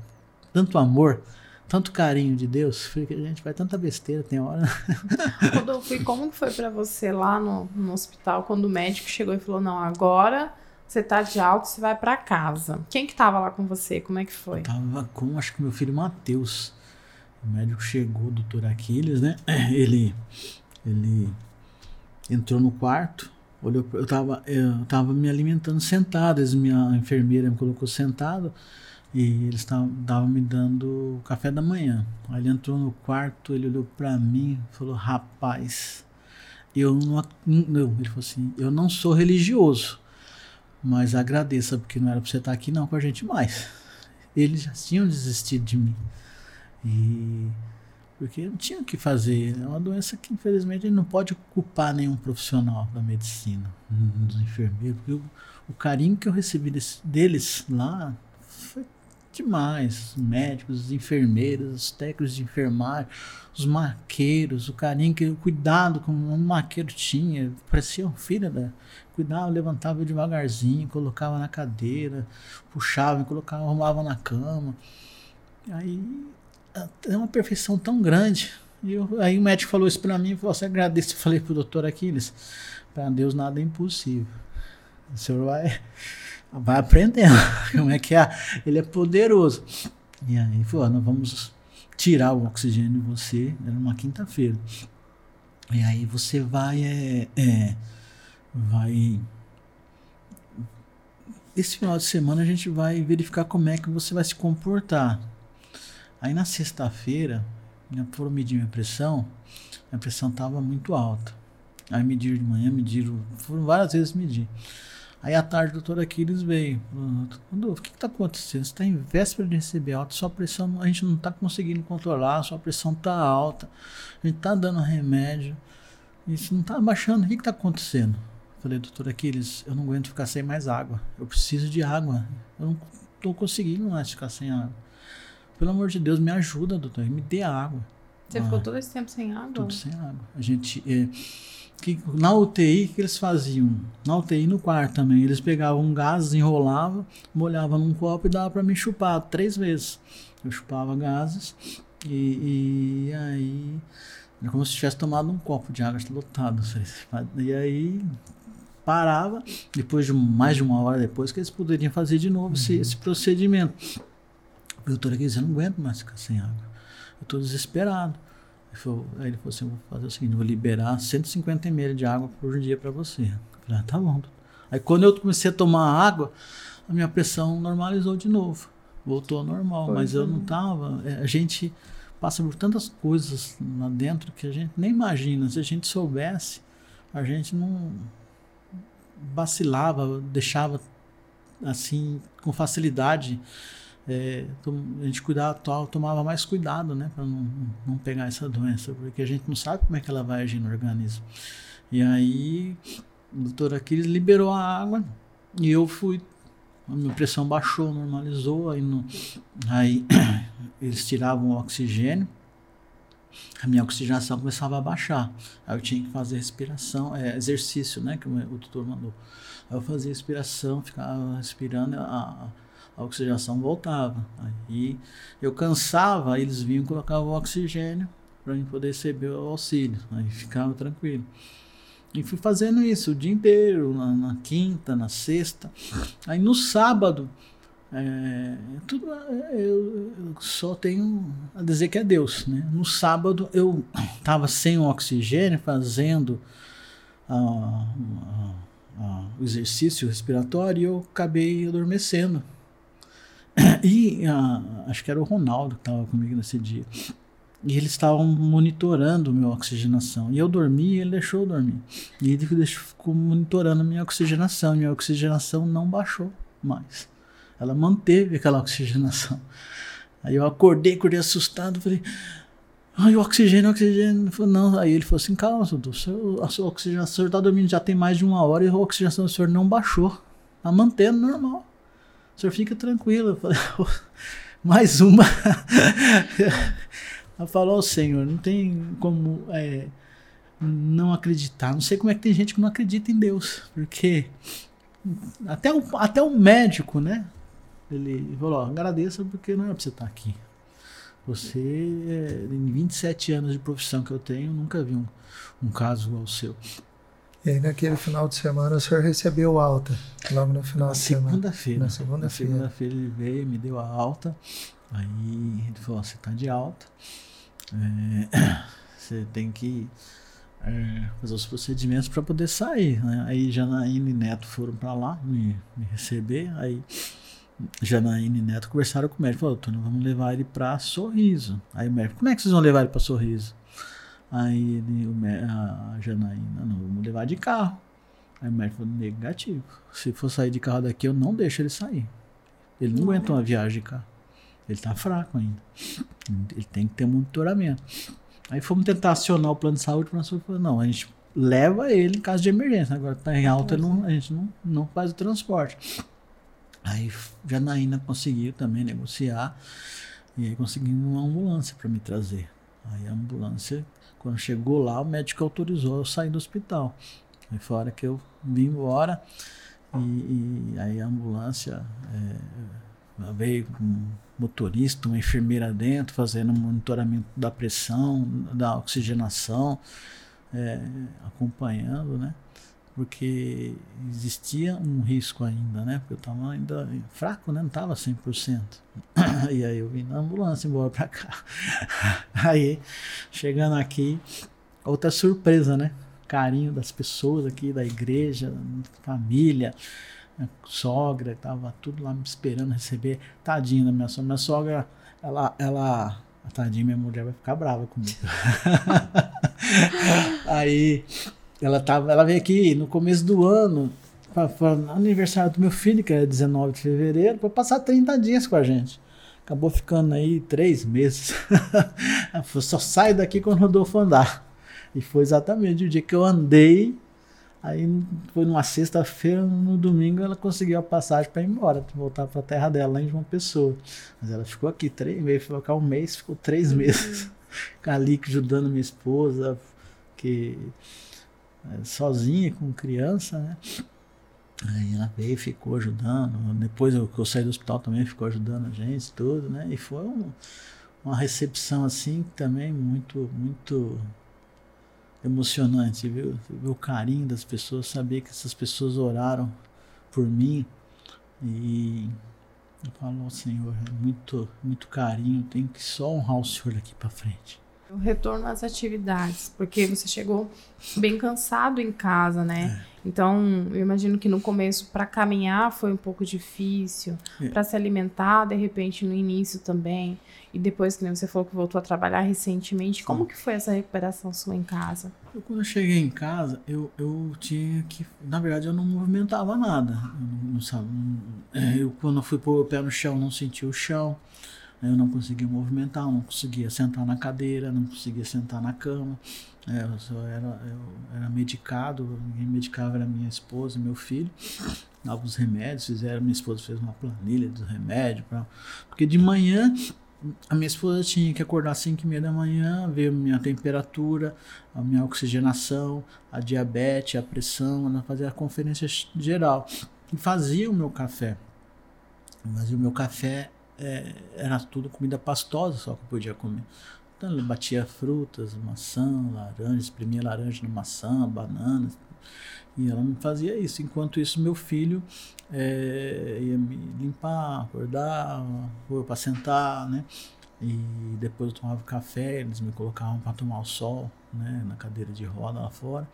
tanto amor? Tanto carinho de Deus, porque a gente faz tanta besteira, tem hora. Rodolfo, e como foi para você lá no, no hospital, quando o médico chegou e falou, não, agora você tá de alta, você vai para casa. Quem que tava lá com você? Como é que foi? Eu tava com, acho que meu filho Matheus. O médico chegou, o doutor Aquiles, né? Ele, ele entrou no quarto, olhou, eu tava, eu tava me alimentando sentado, minha enfermeira me colocou sentado e eles estavam me dando café da manhã. Aí ele entrou no quarto, ele olhou para mim e falou: Rapaz, eu não, não. Ele falou assim: Eu não sou religioso, mas agradeça, porque não era pra você estar aqui não com a gente mais. Eles já tinham desistido de mim. E porque não tinha o que fazer. É uma doença que, infelizmente, não pode culpar nenhum profissional da medicina, dos enfermeiros. Porque o, o carinho que eu recebi desse, deles lá demais. Os médicos, os enfermeiros, os técnicos de enfermagem, os maqueiros, o carinho, que, o cuidado que um maqueiro tinha. Parecia um filho da. Cuidava, levantava devagarzinho, colocava na cadeira, puxava, colocava, arrumava na cama. Aí é uma perfeição tão grande. E eu, aí o médico falou isso para mim, e falou assim, agradeço. Eu falei pro doutor Aquiles, para Deus nada é impossível. O senhor vai vai aprendendo como é que é. Ele é poderoso. E aí, falou, nós vamos tirar o oxigênio de você, era uma quinta-feira. E aí você vai, é, é, vai, esse final de semana a gente vai verificar como é que você vai se comportar. Aí na sexta-feira, foram medir minha pressão, minha pressão estava muito alta. Aí mediram de manhã, mediram, foram várias vezes medir. Aí à tarde o doutor Aquiles veio. Rodolfo, o que está acontecendo? Você está em véspera de receber alta, sua pressão, a gente não está conseguindo controlar, sua pressão está alta, a gente está dando remédio, isso não está baixando, o que está acontecendo? Falei, doutor Aquiles, eu não aguento ficar sem mais água, eu preciso de água, eu não estou conseguindo mais ficar sem água. Pelo amor de Deus, me ajuda, doutor, me dê água. Você ah, ficou todo esse tempo sem água? Tudo sem água. A gente. É, que na UTI, o que eles faziam? Na UTI, no quarto também, eles pegavam um gás, enrolavam, molhavam num copo e dava para mim chupar três vezes. Eu chupava gases e, e aí era como se tivesse tomado um copo de água lotado. E aí parava, depois de mais de uma hora depois, que eles poderiam fazer de novo uhum. esse, esse procedimento. O doutor aqui eu não aguento mais ficar sem água. Eu estou desesperado. Aí ele falou assim: vou fazer o seguinte, vou liberar 150 ml de água por dia para você. Eu falei, ah, tá bom. Aí quando eu comecei a tomar água, a minha pressão normalizou de novo. Voltou ao normal, Foi mas eu não tava. É, a gente passa por tantas coisas lá dentro que a gente nem imagina. Se a gente soubesse, a gente não vacilava, deixava assim com facilidade é, a gente cuidava, tomava mais cuidado, né, para não, não pegar essa doença, porque a gente não sabe como é que ela vai agir no organismo. E aí, o doutor Aquiles liberou a água e eu fui, a minha pressão baixou, normalizou, aí, no, aí eles tiravam o oxigênio a minha oxigenação começava a baixar. Aí eu tinha que fazer respiração, é, exercício, né, que o, tutor mandou. Aí eu fazia respiração, ficava respirando, a oxigenação voltava. Aí eu cansava, eles vinham colocavam o oxigênio para mim poder receber o auxílio. Aí ficava tranquilo. E fui fazendo isso o dia inteiro, na, na quinta, na sexta. Aí no sábado, é, tudo, é, eu, eu, só tenho a dizer que é Deus. Né? No sábado eu estava sem oxigênio, fazendo a, a, o exercício respiratório e eu acabei adormecendo. E acho que era o Ronaldo que estava comigo nesse dia. E eles estavam monitorando minha oxigenação. E eu dormi e ele deixou eu dormir. E ele ficou monitorando a minha oxigenação. Minha oxigenação não baixou mais. Ela manteve aquela oxigenação. Aí eu acordei, acordei assustado, falei, ai, o oxigênio, o oxigênio. Falei, não, aí ele falou assim, calma, doutor, a sua oxigenação está dormindo já tem mais de uma hora e a oxigenação do senhor não baixou. Está mantendo normal. O senhor fica tranquilo. Eu falei, mais uma. Ela falou, oh, Senhor, não tem como é, não acreditar. Não sei como é que tem gente que não acredita em Deus. Porque até o, até o médico, né? Ele falou, ó, agradeça porque não é pra você estar aqui. Você, é, em 27 anos de profissão que eu tenho, nunca vi um, um caso igual o seu. E aí naquele final de semana o senhor recebeu alta, logo no final na de semana. Segunda-feira. Na segunda-feira. Na segunda-feira ele veio, me deu a alta. Aí ele falou, você tá de alta. É, você tem que é, fazer os procedimentos para poder sair. Né? Aí Janaína e Neto foram para lá me, me, receber. Aí Janaína e Neto conversaram com o médico. Falaram, Tony, vamos levar ele para Sorriso. Aí o médico, como é que vocês vão levar ele para Sorriso? Aí ele, o, a Janaína, não, vamos levar de carro. Aí o médico falou, negativo. Se for sair de carro daqui, eu não deixo ele sair. Ele não aguenta uma viagem de carro. Ele tá fraco ainda. Ele tem que ter monitoramento. Aí fomos tentar acionar o plano de saúde, o saúde falou, não, a gente leva ele em caso de emergência. Agora tá em alta, não, a gente não, não faz o transporte. Aí Janaína conseguiu também negociar e aí conseguimos uma ambulância para me trazer. Aí a ambulância, quando chegou lá, o médico autorizou eu sair do hospital. Aí fora que eu vim embora e, e aí a ambulância é, veio com motorista, uma enfermeira dentro, fazendo monitoramento da pressão, da oxigenação, é, acompanhando, né? Porque existia um risco ainda, né? Porque eu estava ainda fraco, né? Não estava 100%. e aí eu vim na ambulância embora para cá. aí, chegando aqui, outra surpresa, né? Carinho das pessoas aqui, da igreja, família minha sogra, estava tudo lá me esperando receber. Tadinha da minha sogra. Minha sogra, ela, ela tadinha, minha mulher vai ficar brava comigo. Aí ela tava, ela veio aqui no começo do ano, para aniversário do meu filho, que é 19 de fevereiro, para passar 30 dias com a gente. Acabou ficando aí três meses. Ela falou, só sai daqui quando o Rodolfo andar. E foi exatamente o dia que eu andei Aí foi numa sexta-feira, no domingo ela conseguiu a passagem para ir embora, voltar para a terra dela, lá em João Pessoa. Mas ela ficou aqui três meses, foi ficar um mês, ficou três uhum. meses. ali ajudando minha esposa, que sozinha com criança, né? Aí ela veio, ficou ajudando. Depois eu, eu saí do hospital também ficou ajudando a gente, tudo, né? E foi um, uma recepção assim também muito, muito emocionante, viu? Ver o carinho das pessoas, saber que essas pessoas oraram por mim e eu falo, Senhor, é muito, muito carinho, tenho que só honrar o Senhor daqui para frente. Retorno às atividades, porque você chegou bem cansado em casa, né? É. Então, eu imagino que no começo para caminhar foi um pouco difícil, é. para se alimentar, de repente no início também. E depois que você falou que voltou a trabalhar recentemente, Sim. como que foi essa recuperação sua em casa? Eu, quando eu cheguei em casa, eu, eu tinha que. Na verdade, eu não movimentava nada. Eu, não, sabe, é, eu quando eu fui pôr o pé no chão, não senti o chão. Eu não conseguia movimentar, não conseguia sentar na cadeira, não conseguia sentar na cama. É, eu só era, eu era medicado, quem medicava era minha esposa e meu filho. Dava os remédios, fizeram, minha esposa fez uma planilha dos remédios. Pra, porque de manhã a minha esposa tinha que acordar às 5 e meia da manhã, ver minha temperatura, a minha oxigenação, a diabetes, a pressão, ela fazia a conferência geral. E fazia o meu café. Fazia o meu café, é, era tudo comida pastosa só que podia comer. Então ele batia frutas, maçã, laranja, exprimia laranja na maçã, bananas. E ela me fazia isso. Enquanto isso, meu filho é, ia me limpar, acordar, ou para sentar, né? E depois eu tomava café, eles me colocavam para tomar o sol, né? Na cadeira de roda lá fora.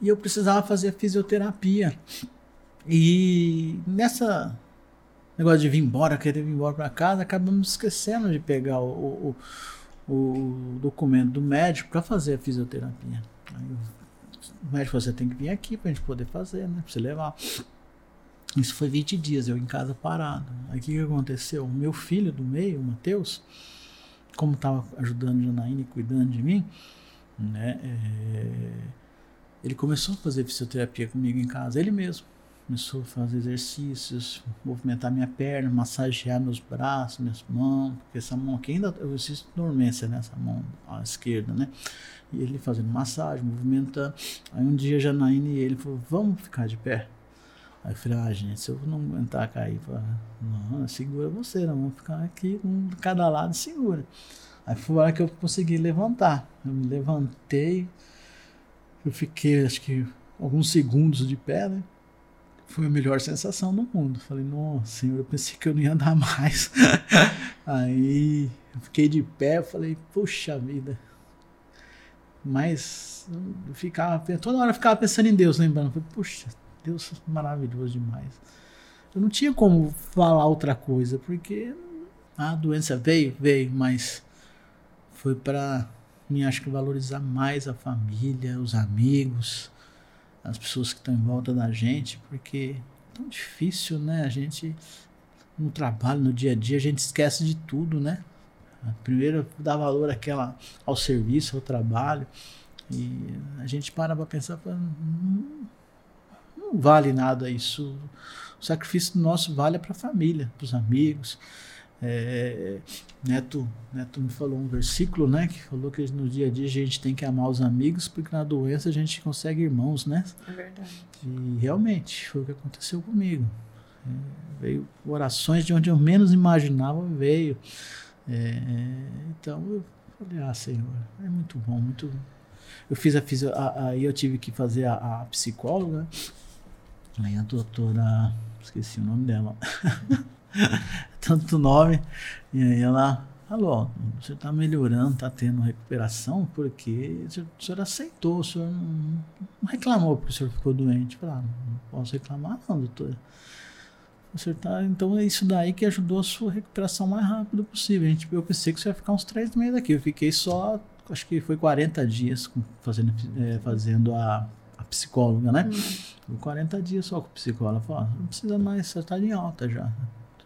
E eu precisava fazer fisioterapia. E nessa negócio de vir embora, querer vir embora para casa, acabamos esquecendo de pegar o, o, o documento do médico para fazer a fisioterapia. Aí o médico você tem que vir aqui para a gente poder fazer, né? Pra você levar. Isso foi 20 dias, eu em casa parado. Aí o que, que aconteceu? O meu filho do meio, o Matheus, como estava ajudando a Janaína e cuidando de mim, né? É, ele começou a fazer fisioterapia comigo em casa, ele mesmo. Começou a fazer exercícios, movimentar minha perna, massagear meus braços, minhas mãos, porque essa mão aqui ainda eu existo dormência nessa mão à esquerda, né? E ele fazendo massagem, movimentando. Aí um dia Janaína e ele falou: "Vamos ficar de pé". Aí eu falei, ah, gente, se eu não aguentar cair, falei, não, segura você, não, vamos ficar aqui um de cada lado, segura. Aí foi a hora que eu consegui levantar. Eu me levantei, eu fiquei, acho que, alguns segundos de pé, né? Foi a melhor sensação do mundo. Falei, nossa senhor, eu pensei que eu não ia andar mais. Aí eu fiquei de pé, falei, puxa vida. Mas eu ficava, toda hora eu ficava pensando em Deus, lembrando. Falei, puxa, Deus maravilhoso demais. Eu não tinha como falar outra coisa, porque a doença veio, veio, mas foi para mim, acho que valorizar mais a família, os amigos, as pessoas que estão em volta da gente, porque é tão difícil, né? A gente, no trabalho, no dia a dia, a gente esquece de tudo, né? Primeiro, dá valor àquela, ao serviço, ao trabalho, e a gente para para pensar, hum, não vale nada isso. O sacrifício nosso vale para a família, para os amigos. É, Neto, Neto me falou um versículo, né, que falou que no dia a dia a gente tem que amar os amigos, porque na doença a gente consegue irmãos, né? É verdade. E realmente foi o que aconteceu comigo. É, veio orações de onde eu menos imaginava, veio. É, então eu falei, ah, Senhor, é muito bom, muito. Eu fiz a, fiz aí eu tive que fazer a, a psicóloga. Aí a doutora, esqueci o nome dela, tanto nome, e aí ela falou, você está melhorando, está tendo recuperação, porque o senhor aceitou, o senhor não, não reclamou porque o senhor ficou doente. Falei, ah, não posso reclamar não. O senhor tá, então é isso daí que ajudou a sua recuperação mais rápido possível. A gente, eu pensei que você ia ficar uns três meses aqui. Eu fiquei só, acho que foi 40 dias fazendo, é, fazendo a a psicóloga, né? Hum. 40 dias só com o psicóloga. Falou, não precisa mais, você está em alta já.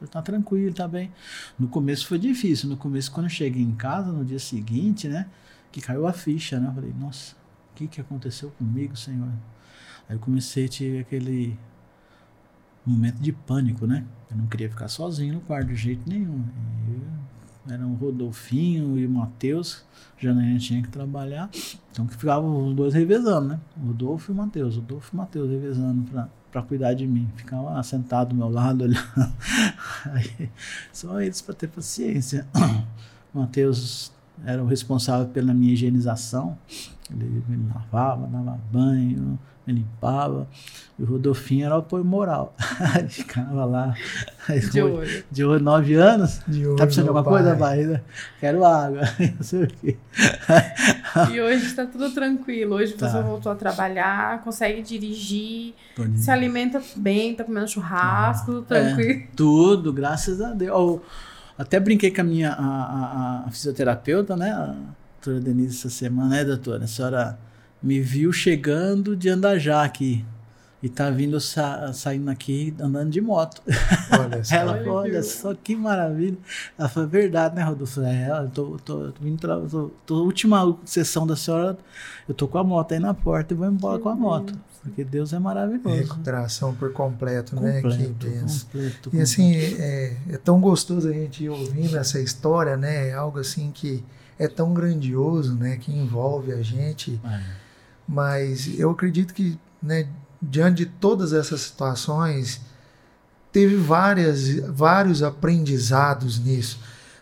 Está tranquilo, está bem. No começo foi difícil. No começo, quando eu cheguei em casa, no dia seguinte, né? Que caiu a ficha, né? Eu falei, nossa, o que, que aconteceu comigo, Senhor? Aí eu comecei a ter aquele momento de pânico, né? Eu não queria ficar sozinho no quarto de jeito nenhum. Eram o Rodolfinho e o Matheus, já a gente tinha que trabalhar, então que ficavam os dois revezando, né? Rodolfo e o Matheus, Rodolfo e Matheus revezando para para cuidar de mim. Ficava sentado do meu lado, olhando. Aí, só eles para ter paciência. O Matheus era o responsável pela minha higienização. Ele me lavava, dava banho, me limpava. E o Rodolfinho era o apoio moral. Ele ficava lá. De olho. De olho, nove anos. De olho, tá precisando de alguma coisa, pai? Quero água. Não sei o quê. E hoje está tudo tranquilo. Hoje Tá. você voltou a trabalhar, consegue dirigir, se alimenta bem, tá comendo churrasco, tudo É, tranquilo. tudo, graças a Deus. Eu até brinquei com a minha a, a- a fisioterapeuta, né? A doutora Denise essa semana, né, doutora? A senhora me viu chegando de Andajá aqui. E tá vindo sa saindo aqui andando de moto. Olha só. Ela falou, olha só que maravilha. Ela falou, verdade, né, Rodolfo? É, eu tô, tô, tô vindo pra, tô, tô, última sessão da senhora, eu tô com a moto aí na porta e vou embora com a moto. Porque Deus é maravilhoso. Recuperação por completo, completo né? Que benção. completo, E assim, é, é tão gostoso a gente ir ouvindo essa história, né? É algo assim que é tão grandioso, né? Que envolve a gente. É. Mas eu acredito que, né? Diante de todas essas situações, teve várias, vários aprendizados nisso.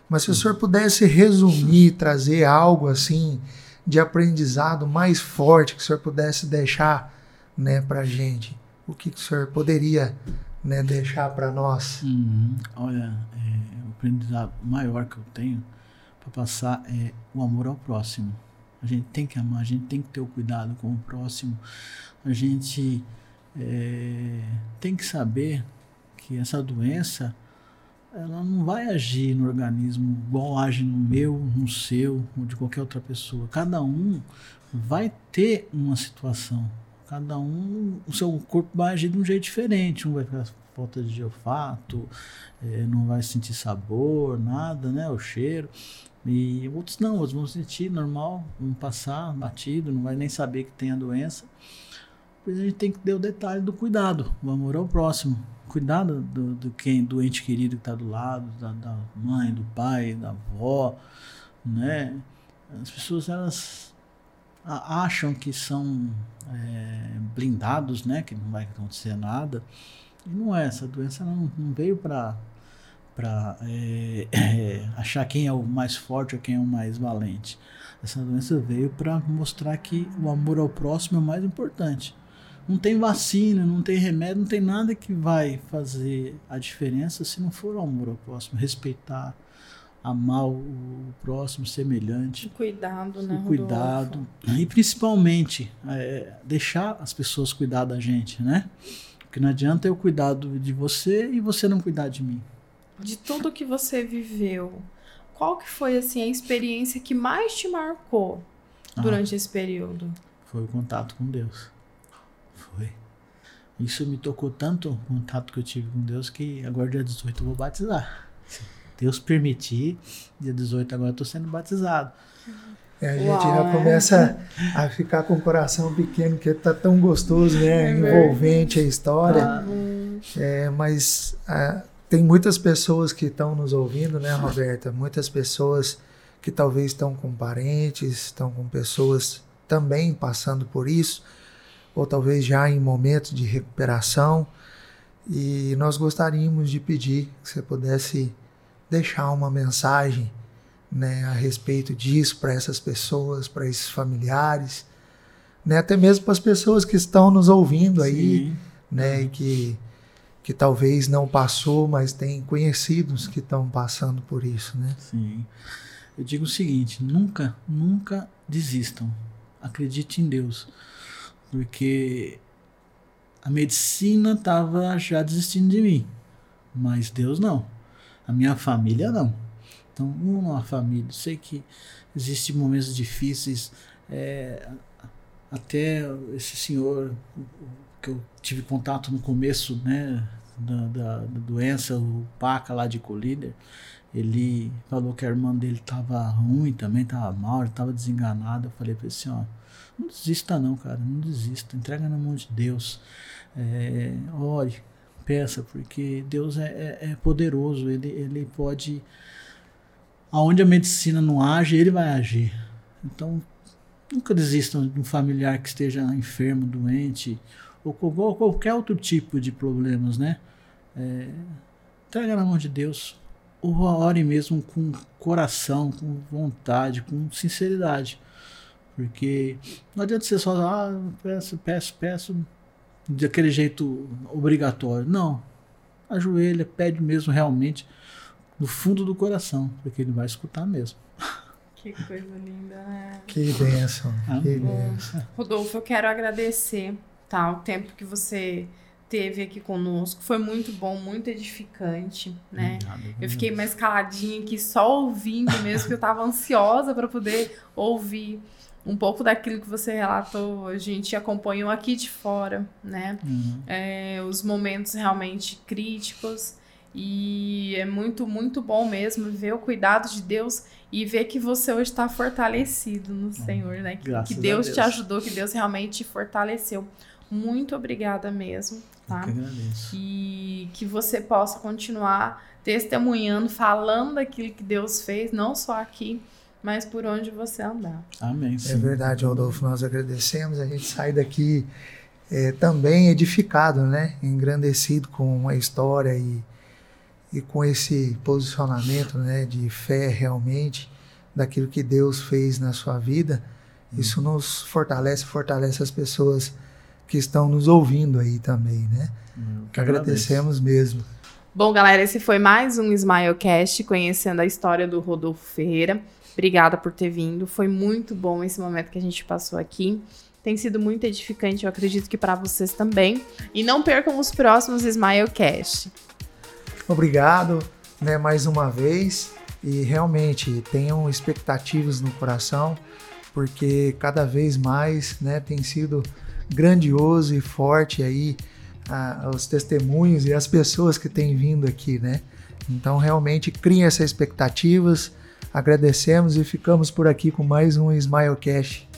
Mas se o senhor pudesse resumir, trazer algo assim de aprendizado mais forte que o senhor pudesse deixar né, para a gente, o que, que o senhor poderia né, deixar para nós? Uhum. Olha, é, o aprendizado maior que eu tenho para passar é o amor ao próximo. A gente tem que amar, a gente tem que ter o cuidado com o próximo. A gente é, tem que saber que essa doença ela não vai agir no organismo igual age no meu, no seu, ou de qualquer outra pessoa. Cada um vai ter uma situação. Cada um, o seu corpo vai agir de um jeito diferente. Um vai ficar falta de olfato, eh, não vai sentir sabor, nada, né? O cheiro. E outros não, outros vão sentir normal, vão passar batido, não vai nem saber que tem a doença. Pois a gente tem que ter o detalhe do cuidado, o amor ao próximo. Cuidado do, do quem, do ente querido que está do lado, da, da mãe, do pai, da avó, né? As pessoas, elas acham que são é, blindados, né? Que não vai acontecer nada. E não é, essa doença não, não veio para para achar quem é o mais forte ou quem é o mais valente. Essa doença veio para mostrar que o amor ao próximo é o mais importante. Não tem vacina, não tem remédio, não tem nada que vai fazer a diferença se não for o amor ao próximo, respeitar, amar o próximo semelhante De cuidado, né? o Rodolfo? cuidado e principalmente é, deixar as pessoas cuidar da gente, né? Porque não adianta eu cuidar de você e você não cuidar de mim. De tudo que você viveu, qual que foi assim a experiência que mais te marcou Ah. durante esse período? Foi o contato com Deus. Isso me tocou tanto o contato que eu tive com Deus que agora dia 18 eu vou batizar. Se Deus permitir, dia 18 agora eu tô sendo batizado. É, a gente Uau, já é. começa a ficar com o coração pequeno, porque tá tão gostoso, né? É Envolvente a história. Ah, É, mas ah, tem muitas pessoas que estão nos ouvindo, né, Roberta? Muitas pessoas que talvez estão com parentes, estão com pessoas também passando por isso, ou talvez já em momento de recuperação. E nós gostaríamos de pedir que você pudesse deixar uma mensagem né, a respeito disso para essas pessoas, para esses familiares, né, até mesmo para as pessoas que estão nos ouvindo aí sim. né? E que, que talvez não passou, mas tem conhecidos que estão passando por isso, né? Sim. Eu digo o seguinte: nunca, nunca desistam. Acredite em Deus. Porque a medicina estava já desistindo de mim. Mas Deus não. A minha família não. Então, uma família. Sei que existem momentos difíceis. é, até esse senhor que eu tive contato no começo, né? Da, da, da doença, o Paca lá de Colíder, ele falou que a irmã dele estava ruim também, estava mal, estava desenganado. Eu falei para ele assim, ó, não desista não, cara, não desista, entrega na mão de Deus. É, ore, peça, porque Deus é, é, é poderoso, ele, ele pode. Aonde a medicina não age, ele vai agir. Então, nunca desistam de um familiar que esteja enfermo, doente, ou ou qualquer outro tipo de problemas, né? É, entrega na mão de Deus. Ou ore mesmo com coração, com vontade, com sinceridade. Porque não adianta você só, ah, peço, peço, peço, daquele jeito obrigatório. Não. Ajoelha, pede mesmo realmente do fundo do coração, porque ele vai escutar mesmo. Que coisa linda, né? Que bênção, Ah, que bênção. Rodolfo, eu quero agradecer, tá? O tempo que você teve aqui conosco. Foi muito bom, muito edificante, né? Obrigado, Eu fiquei mais caladinha aqui, só ouvindo mesmo, porque eu tava ansiosa para poder ouvir um pouco daquilo que você relatou, a gente acompanhou aqui de fora, né? Uhum. É, os momentos realmente críticos. E é muito, muito bom mesmo ver o cuidado de Deus e ver que você hoje está fortalecido no Senhor, né? Que, que Deus, Deus. te ajudou, que Deus realmente te fortaleceu. Muito obrigada mesmo, Eu tá? que agradeço. E que você possa continuar testemunhando, falando daquilo que Deus fez, não só aqui, mas por onde você andar. Amém. É Sim. verdade, Rodolfo, nós agradecemos. A gente sai daqui é, também edificado, né? Engrandecido com a história e, e com esse posicionamento né? de fé realmente daquilo que Deus fez na sua vida. Isso nos fortalece, fortalece as pessoas que estão nos ouvindo aí também, né? Eu que. Agradecemos mesmo. Bom, galera, esse foi mais um Smilecast, conhecendo a história do Rodolfo Ferreira. Obrigada por ter vindo. Foi muito bom esse momento que a gente passou aqui. Tem sido muito edificante, eu acredito que para vocês também. E não percam os próximos Smilecast. Obrigado, né, mais uma vez. E realmente tenham expectativas no coração, porque cada vez mais, né, tem sido grandioso e forte aí os testemunhos e as pessoas que têm vindo aqui, né? Então realmente criem essas expectativas. Agradecemos e ficamos por aqui com mais um Smilecast.